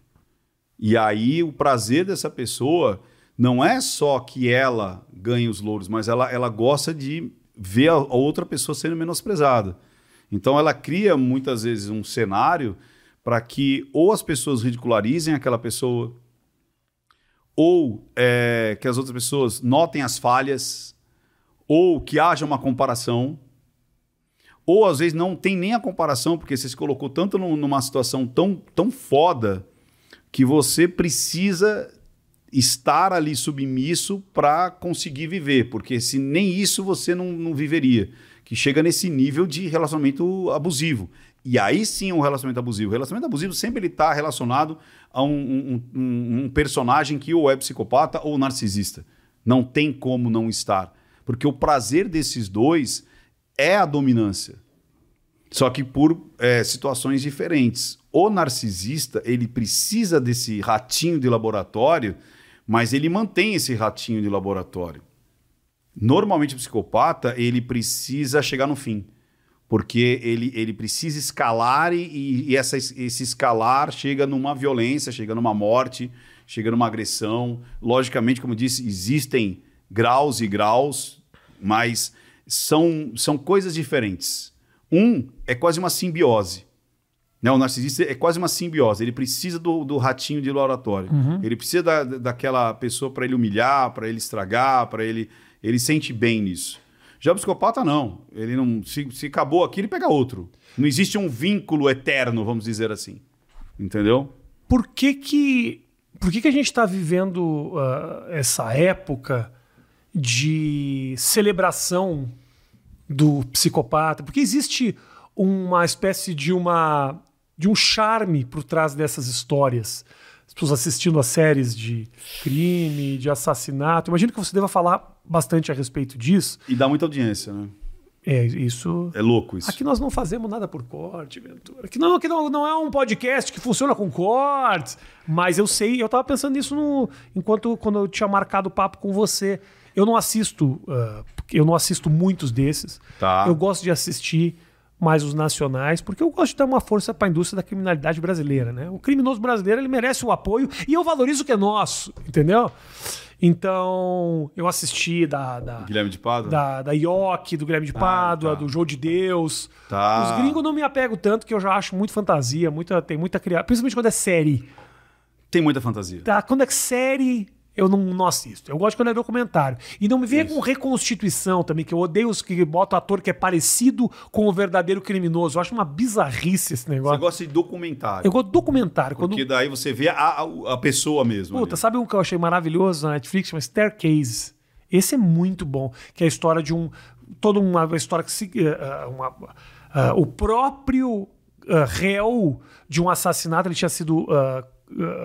Speaker 2: E aí o prazer dessa pessoa não é só que ela ganhe os louros, mas ela, ela gosta de a, a outra pessoa sendo menosprezada. Então ela cria muitas vezes um cenário para que ou as pessoas ridicularizem aquela pessoa, ou é, que as outras pessoas notem as falhas, ou que haja uma comparação, ou às vezes não tem nem a comparação, porque você se colocou tanto numa situação tão, tão foda que você precisa estar ali submisso para conseguir viver, porque se nem isso você não, não viveria, que chega nesse nível de relacionamento abusivo. E aí sim um relacionamento abusivo. O relacionamento abusivo sempre ele está relacionado a um, um, um, um, personagem que ou é psicopata ou narcisista. Não tem como não estar. Porque o prazer desses dois é a dominância. Só que por é, situações diferentes. O narcisista, ele precisa desse ratinho de laboratório, mas ele mantém esse ratinho de laboratório. Normalmente o psicopata, ele precisa chegar no fim porque ele, ele precisa escalar e, e essa, esse escalar chega numa violência, chega numa morte, chega numa agressão. Logicamente, como eu disse, existem graus e graus, mas são, são coisas diferentes. Um é quase uma simbiose. Né? O narcisista é quase uma simbiose. Ele precisa do, do ratinho de laboratório. Uhum. Ele precisa da, daquela pessoa para ele humilhar, para ele estragar, para ele. Ele sente bem nisso. Já o psicopata, não. Ele não. Se, se acabou aqui, ele pega outro. Não existe um vínculo eterno, vamos dizer assim. Entendeu?
Speaker 1: Por que que. Por que, que a gente está vivendo uh, essa época de celebração do psicopata? Porque existe uma espécie de uma de um charme por trás dessas histórias pessoas assistindo a séries de crime, de assassinato. Imagino que você deva falar bastante a respeito disso.
Speaker 2: E dá muita audiência, né?
Speaker 1: É, isso.
Speaker 2: É louco isso.
Speaker 1: Aqui nós não fazemos nada por corte, Ventura. Aqui não, aqui não, não é um podcast que funciona com cortes. Mas eu sei, eu tava pensando nisso no, enquanto quando eu tinha marcado o papo com você. Eu não assisto, uh, eu não assisto muitos desses.
Speaker 2: Tá.
Speaker 1: Eu gosto de assistir mais os nacionais, porque eu gosto de dar uma força para a indústria da criminalidade brasileira, né? O criminoso brasileiro ele merece o apoio e eu valorizo o que é nosso, entendeu? Então, eu assisti da. da
Speaker 2: Guilherme de Pádua?
Speaker 1: Da, da do Guilherme de ah, Pádua, tá. do João de Deus.
Speaker 2: Tá.
Speaker 1: Os gringos não me apego tanto, que eu já acho muito fantasia, muita, tem muita criação. Principalmente quando é série.
Speaker 2: Tem muita fantasia.
Speaker 1: Tá, quando é série, eu não, não assisto. Eu gosto quando é documentário. E não me venha com reconstituição também, que eu odeio os que botam ator que é parecido com o verdadeiro criminoso. Eu acho uma bizarrice esse negócio.
Speaker 2: Você gosta de documentário.
Speaker 1: Eu gosto de documentário.
Speaker 2: Porque
Speaker 1: quando...
Speaker 2: daí você vê a, a pessoa mesmo.
Speaker 1: Puta, ali. sabe um que eu achei maravilhoso na Netflix? Chama Staircase. Esse é muito bom, que é a história de um toda uma história que se. Uh, uma, uh, o próprio réu de um assassinato, ele tinha sido.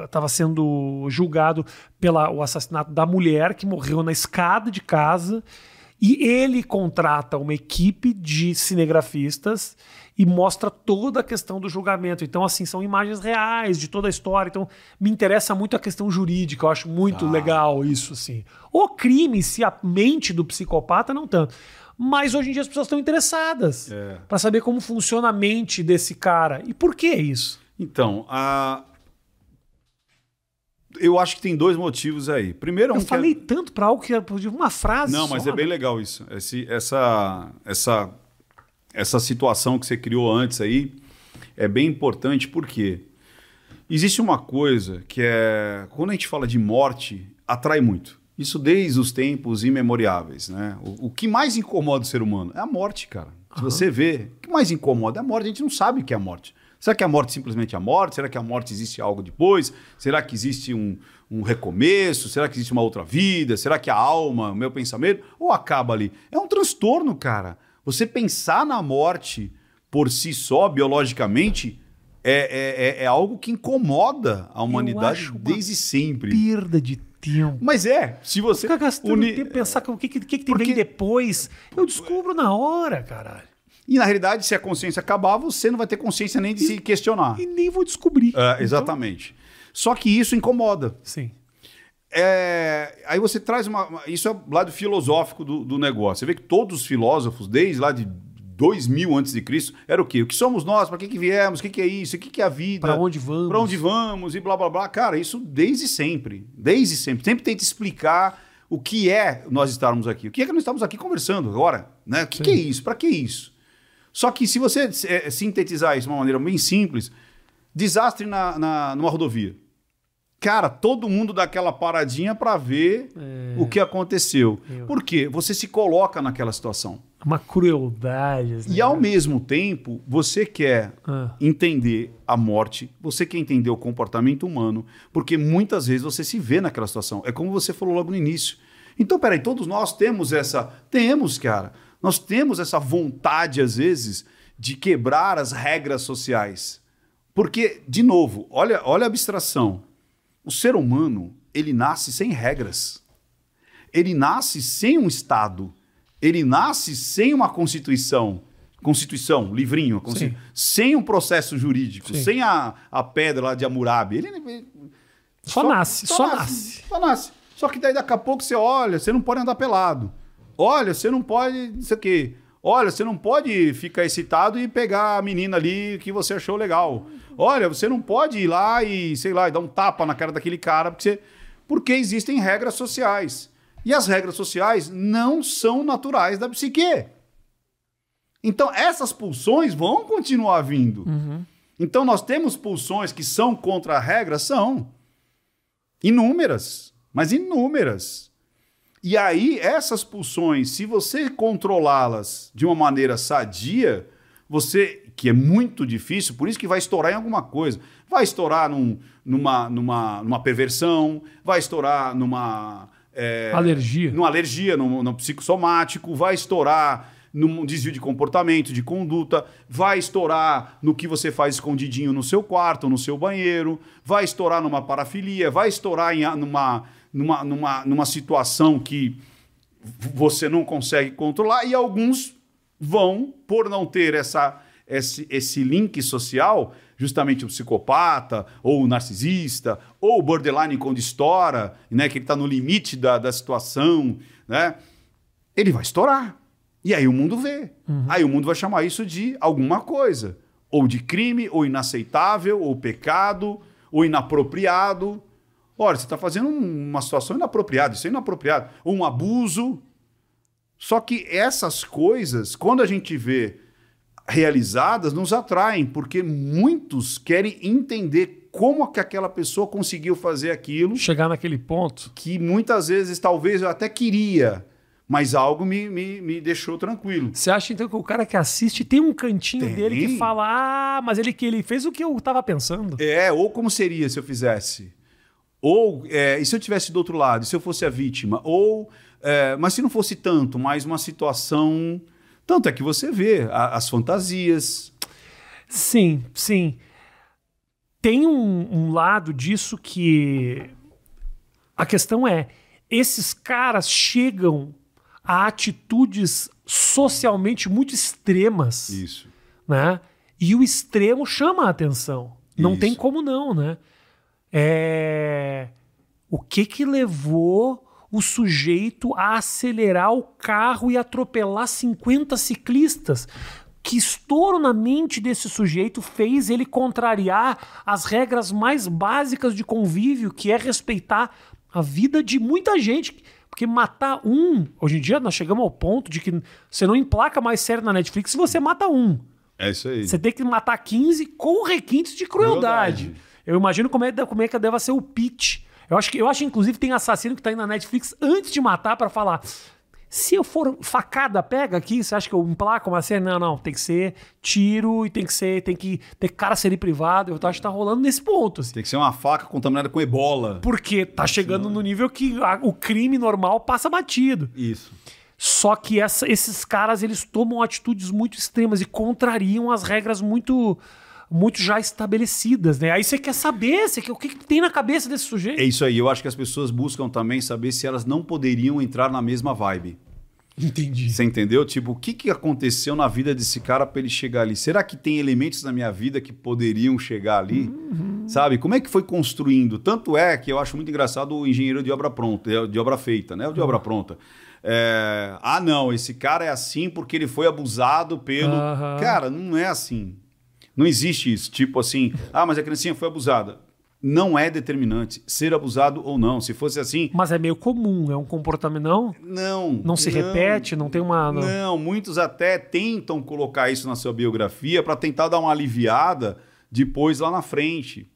Speaker 1: Estava sendo julgado pelo assassinato da mulher que morreu na escada de casa. E ele contrata uma equipe de cinegrafistas e mostra toda a questão do julgamento. Então, assim, são imagens reais de toda a história. Então, me interessa muito a questão jurídica. Eu acho muito ah. legal isso, assim. O crime, se a mente do psicopata, não tanto. Mas hoje em dia as pessoas estão interessadas é. para saber como funciona a mente desse cara. E por que isso?
Speaker 2: Então, a, eu acho que tem dois motivos aí. Primeiro,
Speaker 1: eu
Speaker 2: um
Speaker 1: falei é... tanto para algo que uma frase.
Speaker 2: Não, mas é bem legal isso. Esse, essa, essa essa situação que você criou antes aí é bem importante porque existe uma coisa que é quando a gente fala de morte atrai muito. Isso desde os tempos imemoriáveis, né? O, o que mais incomoda o ser humano é a morte, cara. Se uhum. você vê, o que mais incomoda é a morte. A gente não sabe o que é a morte. Será que a morte simplesmente é a morte? Será que a morte existe algo depois? Será que existe um, um recomeço? Será que existe uma outra vida? Será que a alma, o meu pensamento? Ou acaba ali? É um transtorno, cara. Você pensar na morte por si só, biologicamente, é, é, é, é algo que incomoda a humanidade desde sempre.
Speaker 1: Perda de tempo.
Speaker 2: Mas é, se você.
Speaker 1: Ficar gastando uni... tempo pensar o que, que, que, que tem Porque... depois. Eu descubro na hora, caralho.
Speaker 2: E na realidade, se a consciência acabar, você não vai ter consciência nem de e, se questionar.
Speaker 1: E nem vou descobrir.
Speaker 2: É, então... Exatamente. Só que isso incomoda.
Speaker 1: Sim.
Speaker 2: É, aí você traz uma, uma, Isso é o lado filosófico do, do, negócio. Você vê que todos os filósofos, desde lá de 2000 antes de Cristo, era o quê? O que somos nós? Para que, que viemos? O que, que é isso? O que, que é a vida?
Speaker 1: Para onde vamos?
Speaker 2: Para onde vamos? E blá blá blá. Cara, isso desde sempre. Desde sempre. Sempre tenta explicar o que é nós estarmos aqui. O que é que nós estamos aqui conversando agora? Né? O que, que é isso? Para que isso? Só que se você é, sintetizar isso de uma maneira bem simples, desastre na, na, numa rodovia. Cara, todo mundo dá aquela paradinha para ver é, o que aconteceu. Eu. Por quê? Você se coloca naquela situação.
Speaker 1: Uma crueldade.
Speaker 2: E ao mesmo tempo, você quer ah. entender a morte, você quer entender o comportamento humano, porque muitas vezes você se vê naquela situação. É como você falou logo no início. Então, peraí, todos nós temos essa. Temos, cara. Nós temos essa vontade, às vezes, de quebrar as regras sociais. Porque, de novo, olha, olha a abstração. O ser humano, ele nasce sem regras. Ele nasce sem um Estado. Ele nasce sem uma Constituição. Constituição, livrinho, Constituição, sem um processo jurídico, Sim. sem a, a pedra lá de Hammurabi. Ele, ele
Speaker 1: só, só, nasce, só, só nasce, nasce.
Speaker 2: Só nasce. Só que daí daqui a pouco você olha, você não pode andar pelado. Olha, você não pode, isso aqui. Olha, você não pode ficar excitado e pegar a menina ali que você achou legal. Olha, você não pode ir lá e, sei lá, dar um tapa na cara daquele cara, porque, você... porque existem regras sociais. E as regras sociais não são naturais da psique. Então, essas pulsões vão continuar vindo. Uhum. Então, nós temos pulsões que são contra a regra? São. Inúmeras, mas inúmeras. E aí, essas pulsões, se você controlá-las de uma maneira sadia, você, que é muito difícil, por isso que vai estourar em alguma coisa. Vai estourar num, numa, numa, numa perversão, vai estourar numa.
Speaker 1: É, alergia.
Speaker 2: Numa alergia, no, no psicossomático, vai estourar num desvio de comportamento, de conduta, vai estourar no que você faz escondidinho no seu quarto, no seu banheiro, vai estourar numa parafilia, vai estourar em, numa numa, numa, numa situação que você não consegue controlar, e alguns vão, por não ter essa, esse, esse link social, justamente o psicopata, ou o narcisista, ou o borderline quando estoura, né, que ele está no limite da, da situação, né, ele vai estourar. E aí o mundo vê. Uhum. Aí o mundo vai chamar isso de alguma coisa. Ou de crime, ou inaceitável, ou pecado, ou inapropriado. Olha, você está fazendo uma situação inapropriada, isso é inapropriado, um abuso. Só que essas coisas, quando a gente vê realizadas, nos atraem, porque muitos querem entender como que aquela pessoa conseguiu fazer aquilo.
Speaker 1: Chegar naquele ponto.
Speaker 2: Que muitas vezes, talvez, eu até queria, mas algo me, me, me deixou tranquilo.
Speaker 1: Você acha então que o cara que assiste tem um cantinho tem. dele que fala, ah, mas ele que ele fez o que eu estava pensando?
Speaker 2: É, ou como seria se eu fizesse? Ou, é, e se eu tivesse do outro lado, se eu fosse a vítima? Ou É, mas se não fosse tanto, mais uma situação. Tanto é que você vê a- as fantasias.
Speaker 1: Sim, sim. Tem um, um lado disso que a questão é: esses caras chegam a atitudes socialmente muito extremas,
Speaker 2: Isso.
Speaker 1: né? E o extremo chama a atenção. Não
Speaker 2: Isso.
Speaker 1: tem como não, né? É... O que que levou o sujeito a acelerar o carro e atropelar 50 ciclistas? Que estouro na mente desse sujeito fez ele contrariar as regras mais básicas de convívio, que é respeitar a vida de muita gente. Porque matar um, hoje em dia nós chegamos ao ponto de que você não emplaca mais série na Netflix se você mata um.
Speaker 2: É isso aí.
Speaker 1: Você tem que matar 15 com requintes de crueldade.
Speaker 2: Crueldade.
Speaker 1: Eu imagino como é, como é que deve ser o pitch. Eu acho que, eu acho, inclusive, tem assassino que tá aí na Netflix antes de matar pra falar. Se eu for facada, pega aqui, você acha que eu emplaco uma cena? Não, não, tem que ser tiro e tem que ser, tem que ter cárcere privado. Eu acho que tá rolando nesse ponto, assim.
Speaker 2: Tem que ser uma faca contaminada com ebola.
Speaker 1: Porque tá chegando no nível que a- o crime normal passa batido.
Speaker 2: Isso.
Speaker 1: Só que essa- esses caras eles tomam atitudes muito extremas e contrariam as regras muito muito já estabelecidas, né? Aí você quer saber você quer, o que, que tem na cabeça desse sujeito.
Speaker 2: É isso aí. Eu acho que as pessoas buscam também saber se elas não poderiam entrar na mesma vibe.
Speaker 1: Entendi.
Speaker 2: Você entendeu? Tipo, o que, que aconteceu na vida desse cara para ele chegar ali? Será que tem elementos na minha vida que poderiam chegar ali? Sabe? Como é que foi construindo? Tanto é que eu acho muito engraçado o engenheiro de obra pronta, de obra feita, né? O de obra pronta. É, ah, não, esse cara é assim porque ele foi abusado pelo.
Speaker 1: Aham.
Speaker 2: Cara, não é assim. Não existe isso. Tipo assim, ah, mas a criancinha foi abusada. Não é determinante ser abusado ou não. Se fosse assim,
Speaker 1: Mas é meio comum, é um comportamento não,
Speaker 2: não.
Speaker 1: não se repete, não tem uma não.
Speaker 2: Não, muitos até tentam colocar isso na sua biografia para tentar dar uma aliviada depois lá na frente.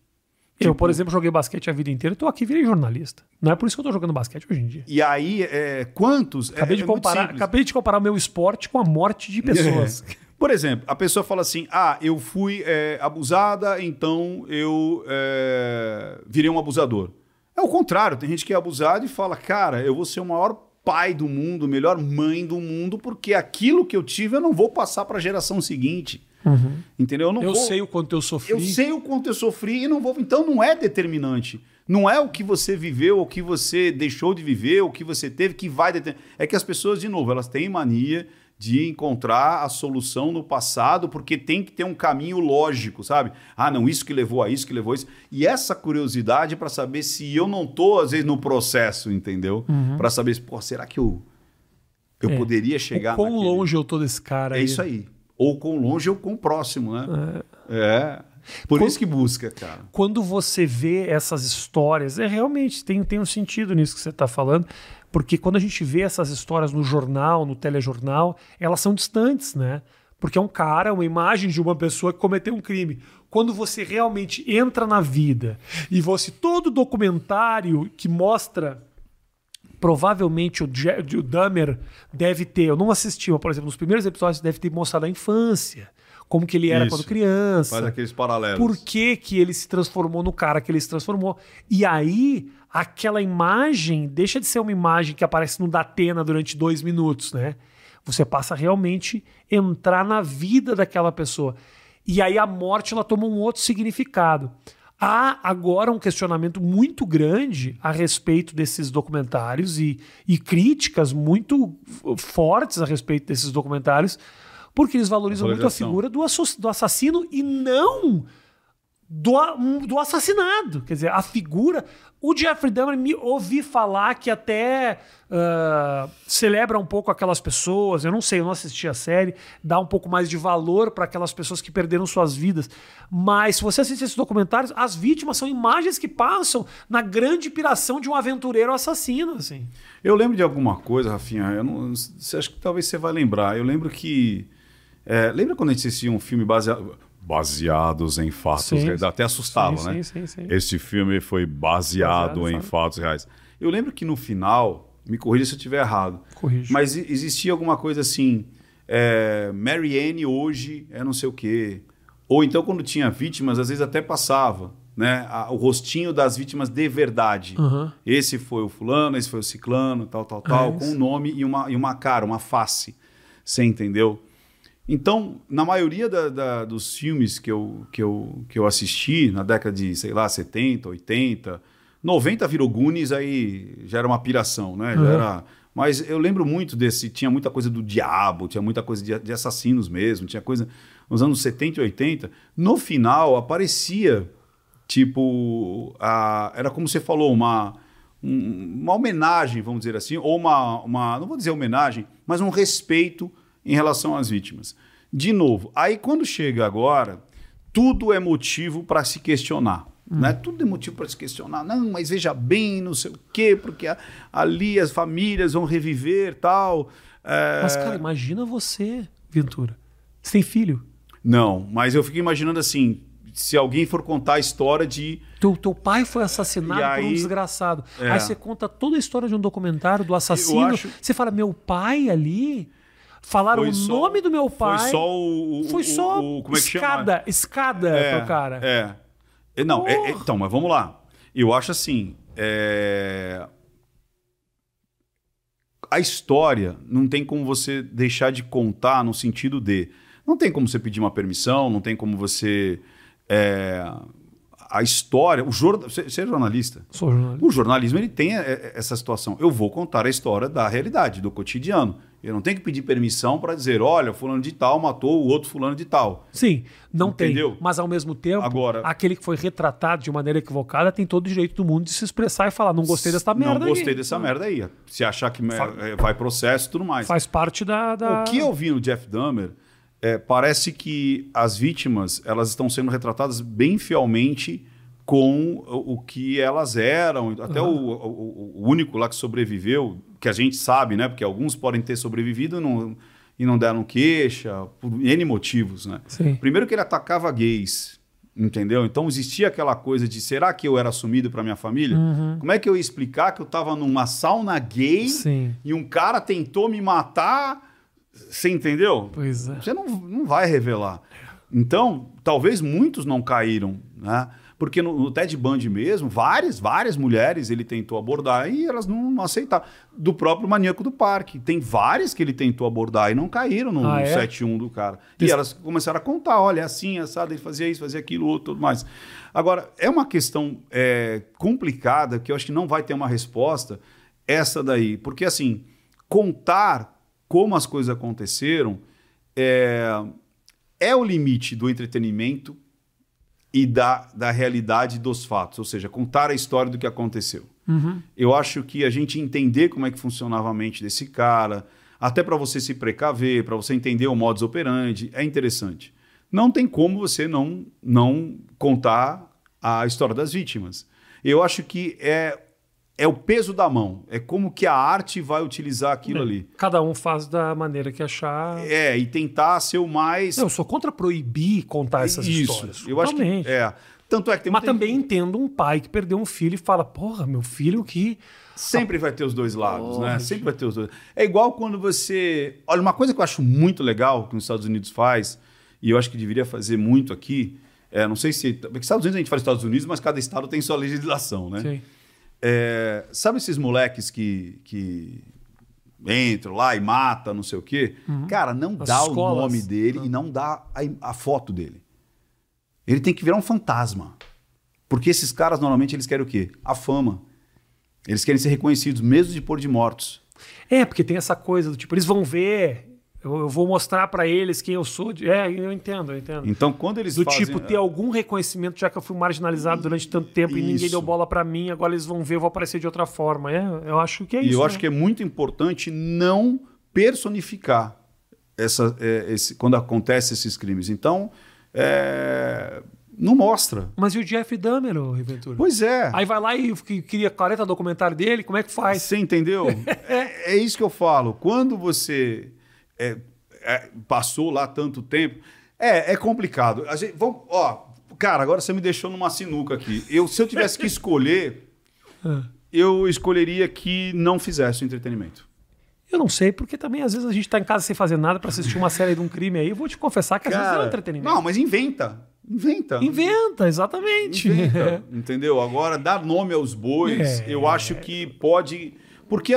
Speaker 1: Eu,
Speaker 2: Tipo-
Speaker 1: por exemplo, joguei basquete a vida inteira, e tô aqui virei jornalista. Não é por isso que eu tô jogando basquete hoje em dia.
Speaker 2: E aí, é, quantos?
Speaker 1: Acabei,
Speaker 2: é,
Speaker 1: de
Speaker 2: é
Speaker 1: comparar, acabei de comparar o meu esporte com a morte de pessoas.
Speaker 2: Por exemplo, a pessoa fala assim: ah, eu fui é, abusada, então eu é, virei um abusador. É o contrário, tem gente que é abusada e fala: cara, eu vou ser o maior pai do mundo, melhor mãe do mundo, porque aquilo que eu tive eu não vou passar para a geração seguinte. Entendeu? Eu não
Speaker 1: Eu
Speaker 2: vou-
Speaker 1: sei o quanto eu sofri.
Speaker 2: Eu sei o quanto eu sofri e não vou. Então não é determinante. Não é o que você viveu, o que você deixou de viver, o que você teve que vai determinar. É que as pessoas, de novo, elas têm mania de encontrar a solução no passado, porque tem que ter um caminho lógico, sabe? Ah, não, isso que levou a isso, que levou a isso. E essa curiosidade para saber se eu não tô, às vezes, no processo, entendeu? Para saber se, pô, será que eu, eu
Speaker 1: É.
Speaker 2: poderia chegar
Speaker 1: o quão
Speaker 2: naquele-
Speaker 1: longe eu tô desse cara
Speaker 2: É isso aí. Ou com longe ou com próximo, né? É. Por
Speaker 1: Quando-
Speaker 2: isso que busca, cara.
Speaker 1: quando você vê essas histórias, é realmente tem, tem um sentido nisso que você está falando, porque quando a gente vê essas histórias no jornal, no telejornal, elas são distantes, né? Porque é um cara, uma imagem de uma pessoa que cometeu um crime. Quando você realmente entra na vida e você todo documentário que mostra provavelmente o, Je- o Dahmer deve ter, eu não assisti, mas, por exemplo, nos primeiros episódios deve ter mostrado a infância, como que ele era
Speaker 2: Isso.
Speaker 1: quando criança.
Speaker 2: Faz aqueles paralelos.
Speaker 1: Por que, que ele se transformou no cara que ele se transformou? E aí, aquela imagem deixa de ser uma imagem que aparece no Datena durante dois minutos, né? Você passa a realmente entrar na vida daquela pessoa. E aí a morte ela toma um outro significado. Há agora um questionamento muito grande a respeito desses documentários e, e críticas muito fortes a respeito desses documentários, porque eles valorizam muito a figura do assassino e não do, do assassinado. Quer dizer, a figura. O Jeffrey Dahmer me ouvi falar que até ah, celebra um pouco aquelas pessoas. Eu não sei, eu não assisti a série. Dá um pouco mais de valor para aquelas pessoas que perderam suas vidas. Mas se você assiste esses documentários, as vítimas são imagens que passam na grande piração de um aventureiro assassino. Assim.
Speaker 2: Eu lembro de alguma coisa, Rafinha. Eu não, você acha que talvez você vai lembrar. Eu lembro que. é, lembra quando a gente assistia um filme baseado. Baseados em fatos
Speaker 1: Sim.
Speaker 2: reais. Até assustava,
Speaker 1: Sim,
Speaker 2: né?
Speaker 1: sim, sim, sim.
Speaker 2: Esse filme foi baseado,
Speaker 1: Baseado em
Speaker 2: em
Speaker 1: fatos.
Speaker 2: reais. Eu lembro que no final, me corrija se eu estiver errado,
Speaker 1: Corrijo.
Speaker 2: mas existia alguma coisa assim. É, Mary Ann hoje é não sei o quê. Ou então, quando tinha vítimas, às vezes até passava. né, a- o rostinho das vítimas de verdade.
Speaker 1: Aham.
Speaker 2: Esse foi o fulano, esse foi o ciclano, tal, tal, tal,
Speaker 1: É
Speaker 2: com um nome e uma, e uma cara, uma face. Você entendeu? Então, na maioria da- da- dos filmes que eu, que, eu, que eu assisti, na década de, sei lá, 70, 80, 90 virou Goonies, aí já era uma piração, né? Já
Speaker 1: Uhum.
Speaker 2: era- mas eu lembro muito desse, tinha muita coisa do diabo, tinha muita coisa de, de assassinos mesmo, tinha coisa nos anos 70 e 80. No final, aparecia, tipo, a- era como você falou, uma, um- uma homenagem, vamos dizer assim, ou uma, uma, não vou dizer homenagem, mas um respeito em relação às vítimas. De novo, aí quando chega agora, tudo é motivo para se questionar. Né? Tudo é motivo para se questionar. Não, mas veja bem, não sei o quê, porque a- ali as famílias vão reviver tal. É,
Speaker 1: Mas, cara, imagina você, Ventura. Você tem filho.
Speaker 2: Não, mas eu fico imaginando assim, se alguém for contar a história de
Speaker 1: Teu, teu pai foi assassinado
Speaker 2: E
Speaker 1: por um
Speaker 2: aí-
Speaker 1: desgraçado.
Speaker 2: É.
Speaker 1: Aí você conta toda a história de um documentário do assassino.
Speaker 2: acho-
Speaker 1: Você fala, meu pai ali. Falaram
Speaker 2: Foi
Speaker 1: o
Speaker 2: só-
Speaker 1: nome do meu pai.
Speaker 2: Foi só o. o-
Speaker 1: Foi
Speaker 2: o-
Speaker 1: só
Speaker 2: o- como é que chama?
Speaker 1: escada, escada
Speaker 2: É,
Speaker 1: pro cara.
Speaker 2: É. É, Não, é- é- então, mas vamos lá. Eu acho assim. é, A história não tem como você deixar de contar no sentido de. Não tem como você pedir uma permissão, não tem como você. é, A história. O jor... Você é jornalista.
Speaker 1: Sou jornalista.
Speaker 2: O jornalismo ele tem é, essa situação. Eu vou contar a história da realidade, do cotidiano. Eu não tenho que pedir permissão para dizer, olha, fulano de tal matou o outro fulano de tal.
Speaker 1: Sim, não
Speaker 2: Entendeu?
Speaker 1: tem. Mas ao mesmo tempo,
Speaker 2: Agora-
Speaker 1: aquele que foi retratado de maneira equivocada tem todo o direito do mundo de se expressar e falar: não gostei dessa merda.
Speaker 2: Não gostei
Speaker 1: aí.
Speaker 2: dessa merda aí. Se achar que é, vai processo e tudo mais.
Speaker 1: Faz parte da. da-
Speaker 2: O que eu vi no Jeff Dahmer é, parece que as vítimas elas estão sendo retratadas bem fielmente com o, o que elas eram. Até o, o- o único lá que sobreviveu, que a gente sabe, né? Porque alguns podem ter sobrevivido e não, e não deram queixa, por N motivos, né?
Speaker 1: Sim.
Speaker 2: Primeiro que ele atacava gays, entendeu? Então existia aquela coisa de será que eu era assumido para minha família? Como é que eu ia explicar que eu estava numa sauna gay
Speaker 1: Sim.
Speaker 2: e um cara tentou me matar? Você entendeu?
Speaker 1: Pois é.
Speaker 2: Você não, não vai revelar. Então, talvez muitos não caíram, né? Porque no, no Ted Bundy mesmo, várias, várias mulheres ele tentou abordar e elas não, não aceitaram. Do próprio maníaco do parque. Tem várias que ele tentou abordar e não caíram no,
Speaker 1: Ah,
Speaker 2: no
Speaker 1: é?
Speaker 2: 7-1 do cara.
Speaker 1: Des-
Speaker 2: E elas começaram a contar: olha, é assim, assado, ele fazia isso, fazia aquilo, outro, tudo mais. Agora, é uma questão é, complicada que eu acho que não vai ter uma resposta, essa daí. Porque, assim, contar como as coisas aconteceram é, é o limite do entretenimento e da, da realidade dos fatos, ou seja, contar a história do que aconteceu.
Speaker 1: Uhum.
Speaker 2: Eu acho que a gente entender como é que funcionava a mente desse cara, até para você se precaver, para você entender o modus operandi, é interessante. Não tem como você não, não contar a história das vítimas. Eu acho que é, é o peso da mão, é como que a arte vai utilizar aquilo ali.
Speaker 1: Cada um faz da maneira que achar.
Speaker 2: É, e tentar ser o mais.
Speaker 1: Não, eu sou contra proibir contar essas
Speaker 2: Isso,
Speaker 1: histórias.
Speaker 2: eu acho que.
Speaker 1: Totalmente.
Speaker 2: É. Tanto é que tem
Speaker 1: Mas também entendo um pai que perdeu um filho e fala: porra, meu filho que.
Speaker 2: Sempre vai ter os dois lados, né? Sempre vai ter os dois. É igual quando você. Olha, uma coisa que eu acho muito legal que os Estados Unidos faz, e eu acho que deveria fazer muito aqui, é, não sei se. Porque Estados Unidos a gente fala Estados Unidos, mas cada estado tem sua legislação, né?
Speaker 1: Sim.
Speaker 2: É, sabe esses moleques que, que entram lá e matam, não sei o quê? Cara, não
Speaker 1: Uhum. As
Speaker 2: dá
Speaker 1: escolas.
Speaker 2: o nome dele e não dá a, a foto dele. Ele tem que virar um fantasma. Porque esses caras, normalmente, eles querem o quê? A fama. Eles querem ser reconhecidos, mesmo depois de mortos.
Speaker 1: É, porque tem essa coisa do tipo, eles vão ver, eu, eu vou mostrar pra eles quem eu sou. de- É, eu entendo, eu entendo.
Speaker 2: Então, quando eles
Speaker 1: Do
Speaker 2: fazem...
Speaker 1: tipo, ter algum reconhecimento, já que eu fui marginalizado durante tanto tempo e ninguém
Speaker 2: Isso.
Speaker 1: deu bola pra mim, agora eles vão ver, eu vou aparecer de outra forma. É, eu acho que é
Speaker 2: E
Speaker 1: isso.
Speaker 2: eu
Speaker 1: né?
Speaker 2: acho que é muito importante não personificar essa, é, esse, quando acontece esses crimes. Então, é, não mostra.
Speaker 1: Mas e o Jeff Dahmer, ô Riventura?
Speaker 2: Pois é.
Speaker 1: Aí vai lá e cria 40 documentário dele, como é que faz?
Speaker 2: Você entendeu? é, é isso que eu falo. Quando você é, é, passou lá tanto tempo, é, é complicado. A gente, vamos, ó, cara, agora você me deixou numa sinuca aqui. Eu, se eu tivesse que escolher, eu escolheria que não fizesse o entretenimento.
Speaker 1: Eu não sei, porque também às vezes a gente tá em casa sem fazer nada pra assistir uma série de um crime aí. Eu vou te confessar que às vezes é um entretenimento.
Speaker 2: Não, mas inventa. Inventa.
Speaker 1: Inventa, exatamente.
Speaker 2: Inventa, entendeu? Agora, dar nome aos bois,
Speaker 1: É.
Speaker 2: eu acho que pode. Porque,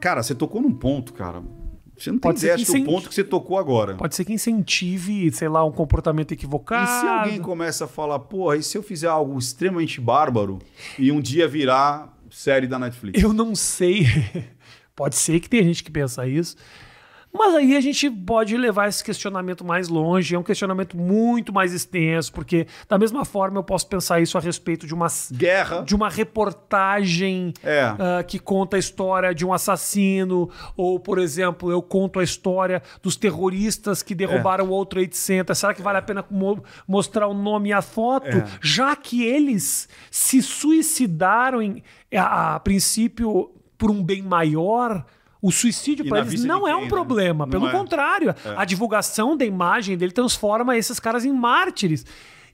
Speaker 2: cara, você tocou num ponto, cara. Você não tem
Speaker 1: Pode ser
Speaker 2: ideia
Speaker 1: que
Speaker 2: do ponto que você tocou agora.
Speaker 1: Pode ser que incentive, sei lá, um comportamento equivocado.
Speaker 2: E se alguém começa a falar, porra, e se eu fizer algo extremamente bárbaro e um dia virar série da Netflix?
Speaker 1: Eu não sei. Pode ser que tenha gente que pensa isso. Mas aí a gente pode levar esse questionamento mais longe. É um questionamento muito mais extenso, porque da mesma forma eu posso pensar isso a respeito de uma,
Speaker 2: Guerra.
Speaker 1: de uma reportagem
Speaker 2: É.
Speaker 1: ah, que conta a história de um assassino, ou, por exemplo, eu conto a história dos terroristas que derrubaram o World Trade Center. Será que vale a pena mo- mostrar o nome e a foto?
Speaker 2: É.
Speaker 1: Já que eles se suicidaram, em- a, a princípio, por um bem maior. O suicídio para eles não é um
Speaker 2: né?
Speaker 1: problema,
Speaker 2: Não
Speaker 1: pelo
Speaker 2: é.
Speaker 1: contrário, a divulgação da imagem dele transforma esses caras em mártires.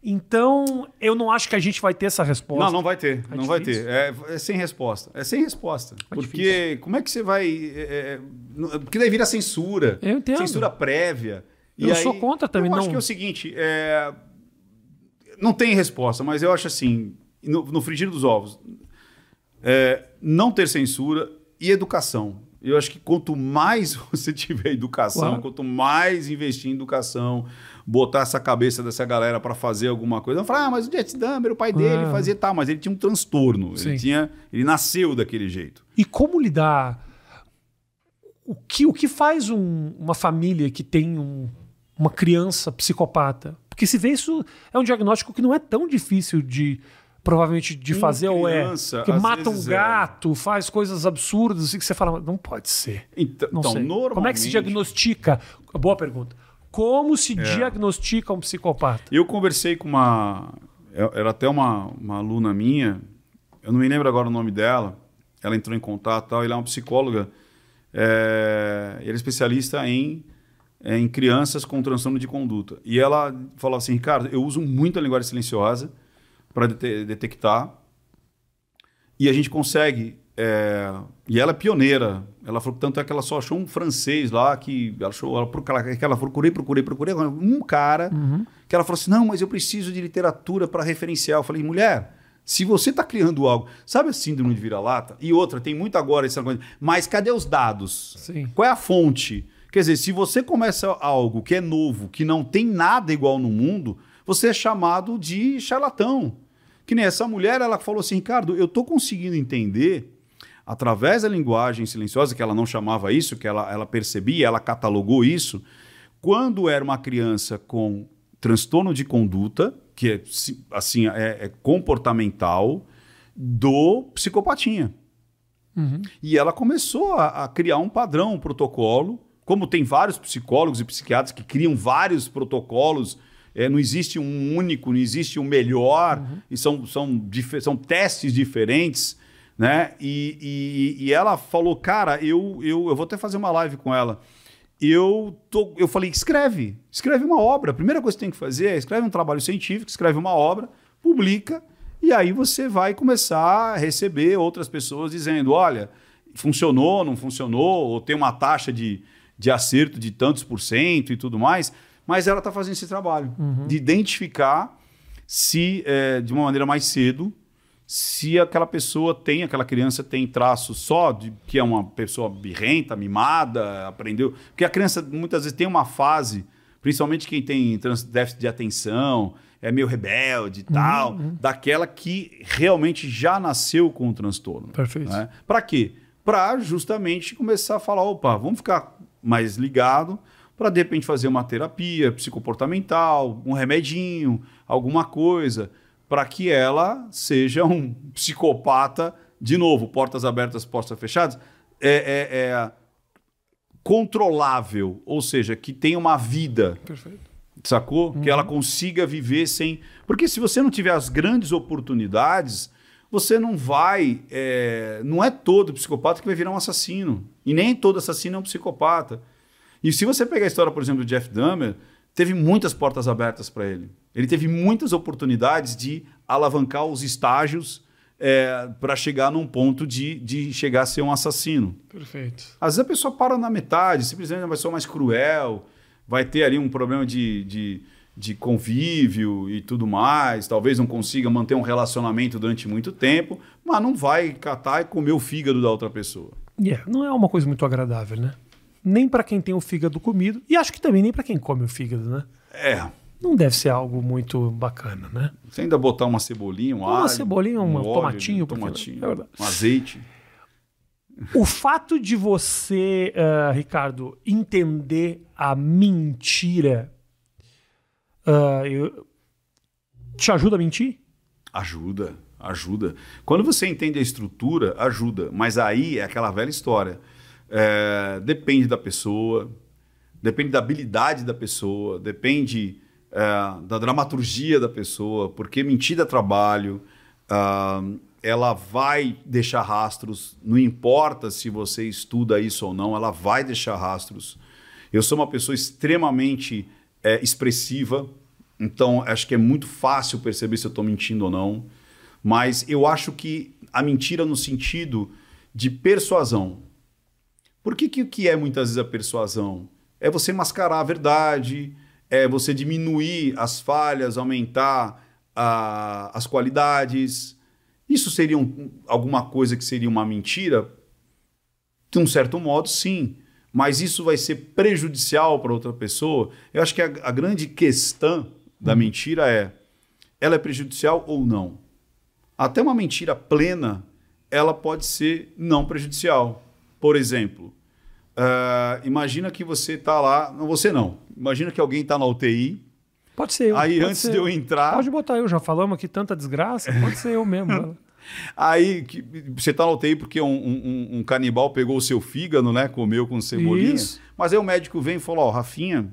Speaker 1: Então, eu não acho que a gente vai ter essa resposta.
Speaker 2: Não, não vai ter. não vai
Speaker 1: difícil.
Speaker 2: ter. É, é sem resposta. É sem resposta. porque como é que você vai. é, é, não- porque daí vira censura.
Speaker 1: Eu entendo.
Speaker 2: Censura prévia. E
Speaker 1: Eu
Speaker 2: aí-
Speaker 1: sou contra também,
Speaker 2: Eu acho
Speaker 1: não-
Speaker 2: que é o seguinte: é, não tem resposta, mas eu acho assim, no, no frigir dos ovos, é, não ter censura e educação. Eu acho que quanto mais você tiver educação,
Speaker 1: Claro.
Speaker 2: quanto mais investir em educação, botar essa cabeça dessa galera para fazer alguma coisa, não falar, ah, mas o Jet Dummer, o pai dele
Speaker 1: Ah.
Speaker 2: fazia tal, mas ele tinha um transtorno,
Speaker 1: Sim.
Speaker 2: ele tinha, ele nasceu daquele jeito.
Speaker 1: E como lidar? O que, o que faz um- uma família que tem um- uma criança psicopata? Porque se vê isso é um diagnóstico que não é tão difícil de provavelmente de fazer ou é
Speaker 2: criança,
Speaker 1: que mata um
Speaker 2: é.
Speaker 1: gato, faz coisas absurdas assim que você fala, não pode ser.
Speaker 2: Então,
Speaker 1: Não
Speaker 2: então
Speaker 1: sei.
Speaker 2: normalmente,
Speaker 1: Como é que se diagnostica? Boa pergunta. Como se
Speaker 2: É.
Speaker 1: diagnostica um psicopata?
Speaker 2: Eu conversei com uma. Era até uma, uma aluna minha, eu não me lembro agora o nome dela. Ela entrou em contato e tal, ela é uma psicóloga. É, ela é especialista em, é, em crianças com transtorno de conduta. E ela falou assim: Ricardo, eu uso muito a linguagem silenciosa para detectar. E a gente consegue. é, e ela é pioneira. Ela falou tanto é que ela só achou um francês lá que ela achou. Ela, que ela procurei, procurei, procurei. Um cara que ela falou assim: não, mas eu preciso de literatura para referenciar. Eu falei, mulher. Se você está criando algo, sabe a síndrome de vira-lata? E outra, tem muito agora essa coisa. Mas cadê os dados?
Speaker 1: Sim.
Speaker 2: Qual é a fonte? Quer dizer, se você começa algo que é novo, que não tem nada igual no mundo, você é chamado de charlatão. Que nem essa mulher, ela falou assim, Ricardo, eu tô conseguindo entender através da linguagem silenciosa, que ela não chamava isso, que ela, ela percebia, ela catalogou isso, quando era uma criança com transtorno de conduta, que é si- assim é, é comportamental, do psicopatinha. E ela começou a, a criar um padrão, um protocolo. Como tem vários psicólogos e psiquiatras que criam vários protocolos, é, não existe um único, não existe um melhor, e são, são, são testes diferentes. Né? E, e- e ela falou, cara, eu, eu, eu vou até fazer uma live com ela. Eu, tô, eu falei, escreve, escreve uma obra. A primeira coisa que tem que fazer é escreve um trabalho científico, escreve uma obra, publica, e aí você vai começar a receber outras pessoas dizendo: olha, funcionou, não funcionou, ou tem uma taxa de, de acerto de tantos por cento e tudo mais. Mas ela está fazendo esse trabalho de identificar se, é, de uma maneira mais cedo, se aquela pessoa tem, aquela criança tem traços só de que é uma pessoa birrenta, mimada, aprendeu. Porque a criança muitas vezes tem uma fase, principalmente quem tem déficit de atenção, é meio rebelde e tal, daquela que realmente já nasceu com o transtorno.
Speaker 1: Perfeito.
Speaker 2: Né? Para quê? Para justamente começar a falar, opa, vamos ficar mais ligado para de repente fazer uma terapia psicomportamental, um remedinho, alguma coisa, para que ela seja um psicopata, de novo, portas abertas, portas fechadas, é, é- é controlável, ou seja, que tenha uma vida
Speaker 1: Perfeito.
Speaker 2: sacou? Que ela consiga viver sem. Porque se você não tiver as grandes oportunidades, você não vai. é, Não é todo psicopata que vai virar um assassino. E nem todo assassino é um psicopata. E se você pegar a história, por exemplo, do Jeff Dahmer, teve muitas portas abertas para ele. Ele teve muitas oportunidades de alavancar os estágios para chegar num ponto de, de chegar a ser um assassino.
Speaker 1: Perfeito.
Speaker 2: Às vezes a pessoa para na metade, simplesmente vai ser mais cruel, vai ter ali um problema de, de, de convívio e tudo mais, talvez não consiga manter um relacionamento durante muito tempo, mas não vai catar e comer o fígado da outra pessoa.
Speaker 1: Yeah, não é uma coisa muito agradável, né? Nem para quem tem o fígado comido e acho que também nem para quem come o fígado, né?
Speaker 2: É.
Speaker 1: Não deve ser algo muito bacana, né?
Speaker 2: Você ainda botar uma cebolinha, um
Speaker 1: Uma
Speaker 2: alho,
Speaker 1: cebolinha, um
Speaker 2: óleo,
Speaker 1: tomatinho,
Speaker 2: um
Speaker 1: porque-
Speaker 2: tomatinho,
Speaker 1: é verdade.
Speaker 2: um azeite.
Speaker 1: O fato de você, ah, Ricardo, entender a mentira ah, eu- te ajuda a mentir?
Speaker 2: Ajuda, ajuda. Quando você entende a estrutura, ajuda. Mas aí é aquela velha história. É, depende da pessoa, depende da habilidade da pessoa, depende é, da dramaturgia da pessoa, porque mentir dá trabalho, ah, ela vai deixar rastros, não importa se você estuda isso ou não, ela vai deixar rastros. Eu sou uma pessoa extremamente é, expressiva, então acho que é muito fácil perceber se eu estou mentindo ou não. Mas eu acho que a mentira no sentido de persuasão. Por que, que o que é muitas vezes a persuasão? É você mascarar a verdade, é você diminuir as falhas, aumentar a- as qualidades. Isso seria um- alguma coisa que seria uma mentira? De um certo modo, sim. Mas isso vai ser prejudicial para outra pessoa? Eu acho que a, a grande questão da mentira é: ela é prejudicial ou não? Até uma mentira plena, ela pode ser não prejudicial. Por exemplo, ah, imagina que você está lá, não você não, imagina que alguém está na UTI,
Speaker 1: Pode ser eu.
Speaker 2: aí antes
Speaker 1: ser
Speaker 2: de eu entrar,
Speaker 1: Pode botar eu, já falamos aqui tanta desgraça, pode ser eu mesmo.
Speaker 2: aí que- você está na UTI porque um, um- um canibal pegou o seu fígado, né, comeu com cebolinha,
Speaker 1: Isso.
Speaker 2: mas aí o médico vem e falou, ó, Rafinha,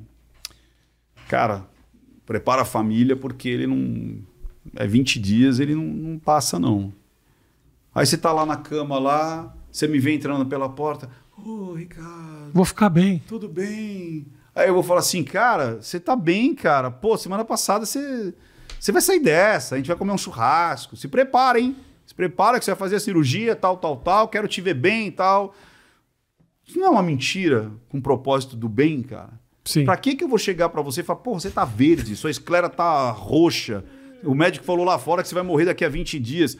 Speaker 2: cara, prepara a família porque ele não, é 20 dias, ele não, não passa não. Aí você tá lá na cama lá, você me vê entrando pela porta, ô Ricardo,
Speaker 1: Vou ficar bem.
Speaker 2: tudo bem? Aí eu vou falar assim, cara, você tá bem, cara. Pô, semana passada você, você vai sair dessa, a gente vai comer um churrasco. Se prepara, hein? Se prepara que você vai fazer a cirurgia, tal, tal, tal. Quero te ver bem e tal. Isso não é uma mentira com propósito do bem, cara.
Speaker 1: Sim.
Speaker 2: Pra que que eu vou chegar pra você e falar, pô, você tá verde, sua esclera tá roxa. O médico falou lá fora que você vai morrer daqui a 20 dias.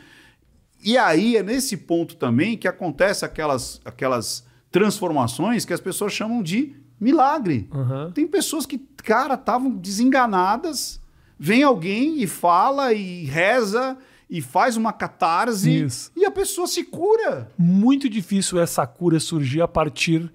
Speaker 2: E aí é nesse ponto também que acontece aquelas, aquelas transformações que as pessoas chamam de milagre.
Speaker 1: Aham.
Speaker 2: Tem pessoas que, cara, estavam desenganadas, vem alguém e fala e reza e faz uma catarse
Speaker 1: Isso.
Speaker 2: e a pessoa se cura.
Speaker 1: Muito difícil essa cura surgir a partir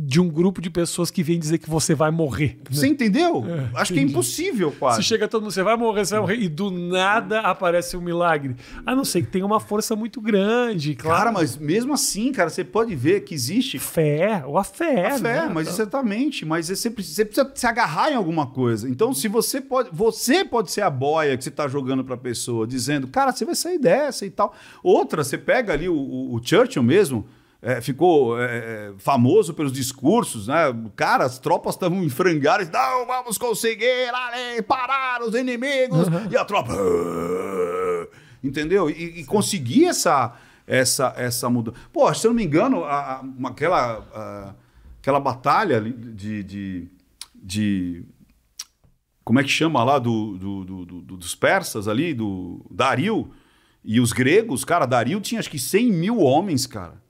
Speaker 1: de um grupo de pessoas que vem dizer que você vai morrer.
Speaker 2: Você entendeu? Acho que é
Speaker 1: entendi.
Speaker 2: impossível,
Speaker 1: Se
Speaker 2: quase.
Speaker 1: chega todo mundo, você vai morrer, você vai morrer, e do nada aparece um milagre. A não ser que tenha uma força muito grande, claro.
Speaker 2: Cara, mas mesmo assim, cara, você pode ver que existe
Speaker 1: Fé, ou a fé.
Speaker 2: A fé,
Speaker 1: né?
Speaker 2: mas exatamente. Mas você precisa, você precisa se agarrar em alguma coisa. Então, se você pode. Você pode ser a boia que você está jogando para a pessoa, dizendo, cara, você vai sair dessa e tal. Outra, você pega ali o, o- o Churchill mesmo. É, ficou é, é, famoso pelos discursos, né? Cara, as tropas estavam em frangares, não, vamos conseguir ali, parar os inimigos, e a tropa. "Ah", Entendeu? E, e conseguir essa, essa, essa mudança. Pô, se eu não me engano, a- a- aquela, a- aquela batalha de, de, de- Como é que chama lá? Do, do- do- do- dos persas ali, do Dario. E os gregos, cara, Dario tinha acho que 100 mil homens, cara.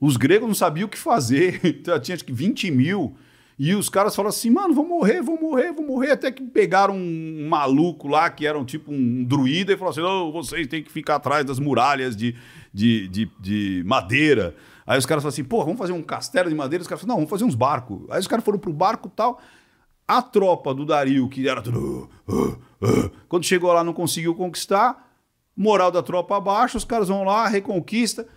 Speaker 2: Os gregos não sabiam o que fazer, então, tinha acho que 20 mil. E os caras falaram assim, mano, vou morrer, vou morrer, vou morrer. Até que pegaram um maluco lá, que era um tipo um druida, e falaram assim, não, vocês têm que ficar atrás das muralhas de, de, de, de madeira. Aí os caras falaram assim, pô, vamos fazer um castelo de madeira? Os caras falaram, não, vamos fazer uns barcos. Aí os caras foram pro barco e tal. A tropa do Dario, que era tudo... "Ah, ah, ah", quando chegou lá não conseguiu conquistar, moral da tropa abaixo, os caras vão lá, reconquista.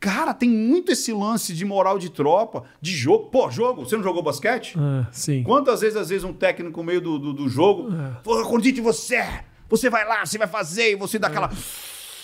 Speaker 2: Cara, tem muito esse lance de moral de tropa, de jogo. Pô, jogo, você não jogou basquete?
Speaker 1: Ah, sim.
Speaker 2: Quantas vezes, às vezes, um técnico no meio do, do, do jogo, "Pô, eu acredito em você, você vai lá, você vai fazer, e você dá aquela...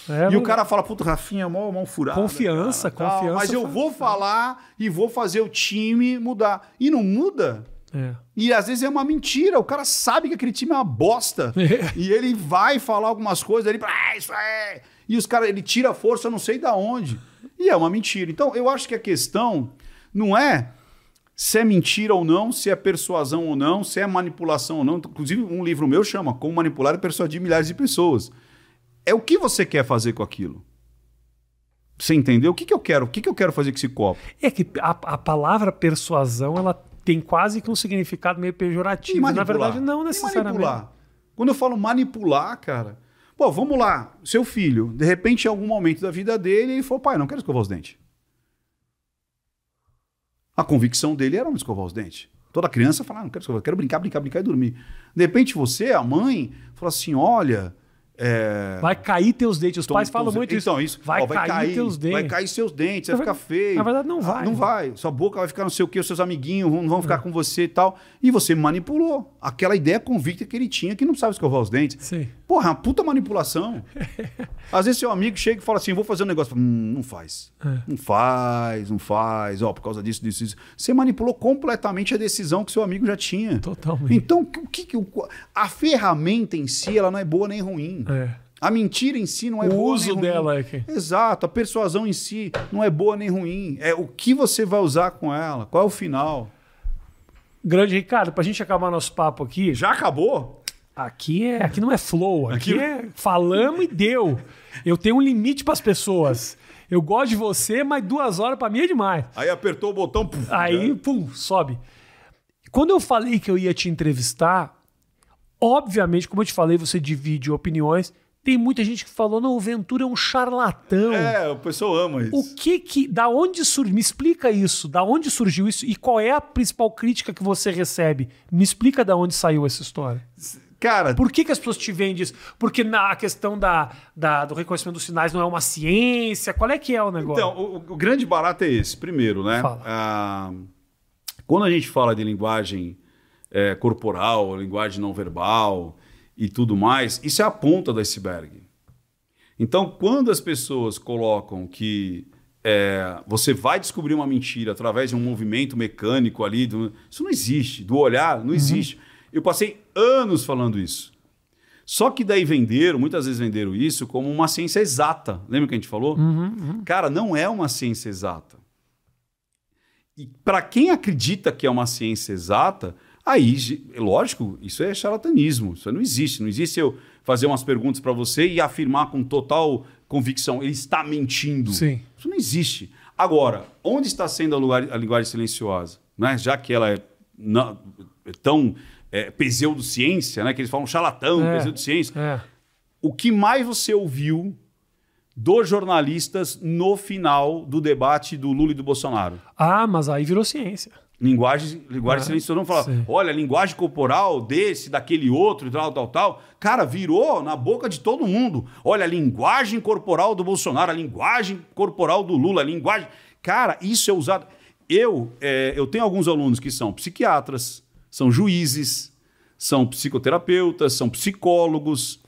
Speaker 1: É,
Speaker 2: E o cara fala, puta, Rafinha, mão, mão furada.
Speaker 1: Confiança,
Speaker 2: cara, tal,
Speaker 1: confiança
Speaker 2: Mas eu vou falar e vou fazer o time mudar. E não muda.
Speaker 1: É.
Speaker 2: E às vezes é uma mentira. O cara sabe que aquele time é uma bosta.
Speaker 1: É.
Speaker 2: E ele vai falar algumas coisas ali, ah, isso é. E os caras, ele tira a força, não sei da onde. E é uma mentira. Então, eu acho que a questão não é se é mentira ou não, se é persuasão ou não, se é manipulação ou não. Inclusive, um livro meu chama Como Manipular e Persuadir Milhares de Pessoas. É o que você quer fazer com aquilo. Você entendeu? O que, que eu quero? O que, que eu quero fazer com esse copo?
Speaker 1: É que a, a palavra persuasão, ela tem quase que um significado meio pejorativo. Na verdade, não necessariamente.
Speaker 2: manipular. Quando eu falo manipular, cara. Pô, vamos lá. Seu filho, de repente, em algum momento da vida dele, ele falou: pai, não quero escovar os dentes. A convicção dele era não escovar os dentes. Toda criança fala, ah, não quero escovar, quero brincar, brincar, brincar e dormir. De repente você, a mãe, fala assim, olha... É...
Speaker 1: Vai cair teus dentes. Os
Speaker 2: Tom-
Speaker 1: pais falam muito
Speaker 2: então,
Speaker 1: isso. Vai,
Speaker 2: Ó,
Speaker 1: cair, teus dentes.
Speaker 2: Vai cair seus dentes, vai ficar feio.
Speaker 1: na verdade, não
Speaker 2: Ah,
Speaker 1: vai,
Speaker 2: Não
Speaker 1: né?
Speaker 2: vai. Sua boca vai ficar não sei o quê, os seus amiguinhos vão, vão ficar com você e tal. E você manipulou aquela ideia convicta que ele tinha que não precisava escovar os dentes.
Speaker 1: Sim.
Speaker 2: Porra, uma puta manipulação. Às vezes seu amigo chega e fala assim: vou fazer um negócio. Hum, não faz.
Speaker 1: É.
Speaker 2: Não faz, não faz. Ó, por causa disso, disso, disso. Você manipulou completamente a decisão que seu amigo já tinha.
Speaker 1: Totalmente.
Speaker 2: Então, o que, que o- a ferramenta em si, ela não é boa nem ruim.
Speaker 1: É.
Speaker 2: A mentira em si não é
Speaker 1: O
Speaker 2: boa
Speaker 1: uso
Speaker 2: nem ruim.
Speaker 1: dela é que-
Speaker 2: Exato, a persuasão em si não é boa nem ruim. É o que você vai usar com ela, qual é o final.
Speaker 1: Grande Ricardo, pra gente acabar nosso papo aqui,
Speaker 2: Já acabou?
Speaker 1: Aqui é, aqui não é flow, aqui,
Speaker 2: Aqui-
Speaker 1: é falamos e deu. Eu tenho um limite pras pessoas. Eu gosto de você, mas duas horas pra mim é demais.
Speaker 2: Aí apertou o botão. puf,
Speaker 1: Aí,
Speaker 2: já-
Speaker 1: pum, sobe. Quando eu falei que eu ia te entrevistar, obviamente, como eu te falei, você divide opiniões. Tem muita gente que falou, não, o Ventura é um charlatão.
Speaker 2: É, o pessoal ama isso.
Speaker 1: O que que, da onde surgiu? Me explica isso. Da onde surgiu isso e qual é a principal crítica que você recebe? Me explica da onde saiu essa história.
Speaker 2: Cara,
Speaker 1: Por que, que as pessoas te vendem isso? Porque na a questão da, da- do reconhecimento dos sinais não é uma ciência. Qual é que é o negócio?
Speaker 2: Então, o, o grande barato é esse. Primeiro, né? Ah, quando a gente fala de linguagem eh, corporal, linguagem não verbal e tudo mais, isso é a ponta do iceberg. Então, quando as pessoas colocam que eh, você vai descobrir uma mentira através de um movimento mecânico ali, do- isso não existe. Do olhar, não existe. Eu passei anos falando isso. Só que daí venderam, muitas vezes venderam isso como uma ciência exata. Lembra que a gente falou? Cara, não é uma ciência exata. E para quem acredita que é uma ciência exata, aí, lógico, isso é charlatanismo. Isso não existe. Não existe eu fazer umas perguntas para você e afirmar com total convicção, ele está mentindo.
Speaker 1: Sim.
Speaker 2: Isso não existe. Agora, onde está sendo a, lugar- a linguagem silenciosa? Né? Já que ela é, é tão é, pseudociência, né? que eles falam charlatão,
Speaker 1: É.
Speaker 2: pseudociência.
Speaker 1: É.
Speaker 2: O que mais você ouviu dos jornalistas no final do debate do Lula e do Bolsonaro?
Speaker 1: Ah, mas aí virou ciência.
Speaker 2: Linguagem, linguagem
Speaker 1: Ah,
Speaker 2: silenciosa. Não fala,
Speaker 1: sim.
Speaker 2: olha, linguagem corporal desse, daquele outro, tal, tal, tal. Cara, virou na boca de todo mundo. Olha, a linguagem corporal do Bolsonaro, a linguagem corporal do Lula, a linguagem. Cara, isso é usado. Eu, é, eu tenho alguns alunos que são psiquiatras, são juízes, são psicoterapeutas, são psicólogos.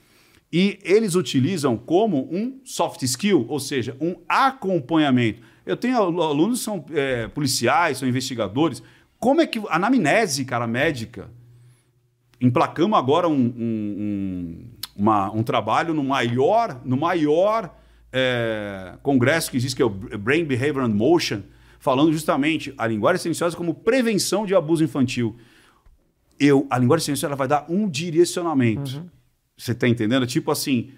Speaker 2: E eles utilizam como um soft skill, ou seja, um acompanhamento. Eu tenho alu- alunos que são é, policiais, são investigadores. Como é que. A anamnese, cara, médica. Emplacamos agora um, um, um, uma- um trabalho no maior, no maior é, congresso que existe, que é o Brain Behavior and Motion, falando justamente a linguagem silenciosa como prevenção de abuso infantil. Eu, a linguagem silenciosa ela vai dar um direcionamento. Você tá entendendo? Tipo assim,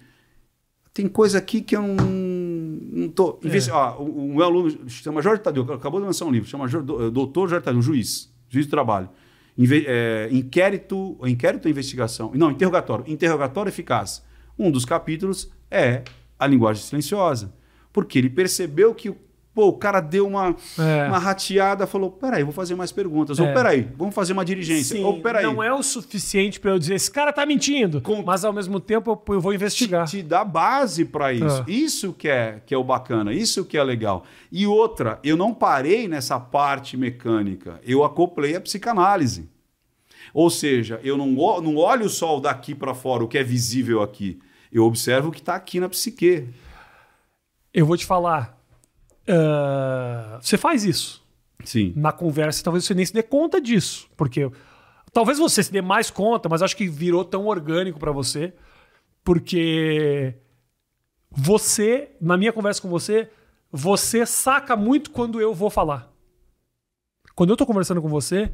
Speaker 2: tem coisa aqui que eu não, não tô. investi- ó, o, o meu aluno chama Jorge Tadeu, acabou de lançar um livro, chama Doutor Jorge Tadeu, juiz, juiz do trabalho. Inve- é, inquérito, inquérito ou investigação? Não, interrogatório. Interrogatório eficaz. Um dos capítulos é a linguagem silenciosa. Porque ele percebeu que pô, o cara deu uma,
Speaker 1: É.
Speaker 2: uma rateada, falou: peraí, vou fazer mais perguntas. Ou
Speaker 1: É.
Speaker 2: peraí, vamos fazer uma diligência.
Speaker 1: Sim,
Speaker 2: Ou peraí.
Speaker 1: não é o suficiente pra eu dizer esse cara tá mentindo,
Speaker 2: Com-
Speaker 1: mas ao mesmo tempo eu, eu vou investigar.
Speaker 2: te, te dá base para isso.
Speaker 1: Ah.
Speaker 2: Isso que é, que é o bacana, isso que é legal. E outra, eu não parei nessa parte mecânica, eu acoplei a psicanálise. Ou seja, eu não, não olho só o daqui para fora, o que é visível aqui. Eu observo o que está aqui na psique.
Speaker 1: Eu vou te falar. Ah, você faz isso
Speaker 2: Sim.
Speaker 1: na conversa, talvez você nem se dê conta disso, porque talvez você se dê mais conta, mas acho que virou tão orgânico pra você, porque você, na minha conversa com você, você saca muito quando eu vou falar. Quando eu tô conversando com você,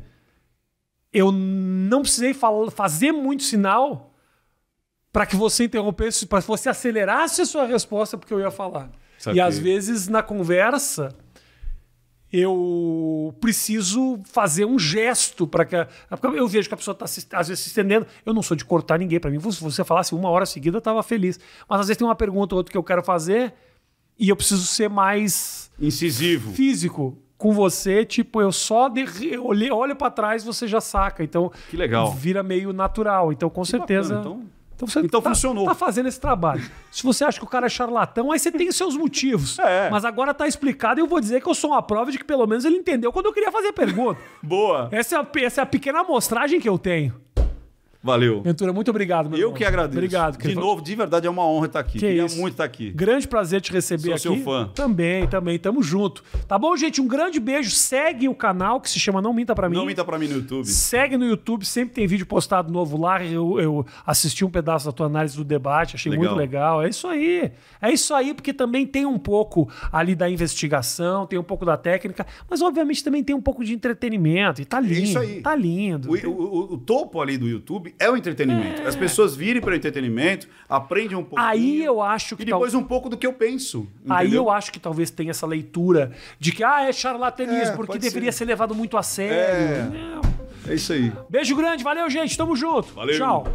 Speaker 1: eu não precisei fazer muito sinal para que você interrompesse, para que você acelerasse a sua resposta porque eu ia falar.
Speaker 2: Saquei.
Speaker 1: E às vezes na conversa eu preciso fazer um gesto para que a, eu vejo que a pessoa está às vezes se estendendo. Eu não sou de cortar ninguém. Para mim, se você falasse uma hora seguida, eu estava feliz. Mas às vezes tem uma pergunta ou outra que eu quero fazer e eu preciso ser mais
Speaker 2: Incisivo.
Speaker 1: físico com você, tipo, eu só de, eu olhe- olho pra trás você já saca. Então,
Speaker 2: Que legal.
Speaker 1: vira meio natural. Então, com certeza.
Speaker 2: bacana, então-
Speaker 1: então você
Speaker 2: então
Speaker 1: tá,
Speaker 2: funcionou.
Speaker 1: tá fazendo esse trabalho. Se você acha que o cara é charlatão, aí você tem os seus motivos.
Speaker 2: É.
Speaker 1: Mas agora tá explicado e eu vou dizer que eu sou uma prova de que pelo menos ele entendeu quando eu queria fazer a pergunta.
Speaker 2: Boa.
Speaker 1: essa, é a, essa é a pequena amostragem que eu tenho.
Speaker 2: Valeu.
Speaker 1: Ventura, muito obrigado, meu
Speaker 2: Eu
Speaker 1: irmão.
Speaker 2: que agradeço.
Speaker 1: Obrigado.
Speaker 2: De novo, de verdade, é uma honra estar aqui.
Speaker 1: Que
Speaker 2: Queria
Speaker 1: isso.
Speaker 2: muito estar aqui.
Speaker 1: Grande prazer te receber
Speaker 2: Sou
Speaker 1: aqui.
Speaker 2: seu fã.
Speaker 1: Também, também. Tamo junto. Tá bom, gente? Um grande beijo. Segue o canal que se chama Não Minta Pra Mim.
Speaker 2: Não minta pra mim no YouTube.
Speaker 1: Segue no YouTube, sempre tem vídeo postado novo lá. Eu, eu assisti um pedaço da tua análise do debate, achei
Speaker 2: Legal.
Speaker 1: muito legal. É isso aí. É isso aí, porque também tem um pouco ali da investigação, tem um pouco da técnica, mas obviamente também tem um pouco de entretenimento. E tá lindo.
Speaker 2: isso aí.
Speaker 1: Tá lindo.
Speaker 2: O, o- o topo ali do YouTube é o entretenimento. As pessoas virem para o entretenimento, aprendem um pouco.
Speaker 1: Aí eu acho que
Speaker 2: E depois
Speaker 1: tal-
Speaker 2: um pouco do que eu penso.
Speaker 1: Aí
Speaker 2: entendeu?
Speaker 1: eu acho que talvez tenha essa leitura de que ah, é charlatanismo,
Speaker 2: É,
Speaker 1: porque deveria
Speaker 2: ser.
Speaker 1: ser levado muito a sério.
Speaker 2: É. É isso aí.
Speaker 1: Beijo grande, valeu, gente. Tamo junto.
Speaker 2: Valeu.
Speaker 1: Tchau.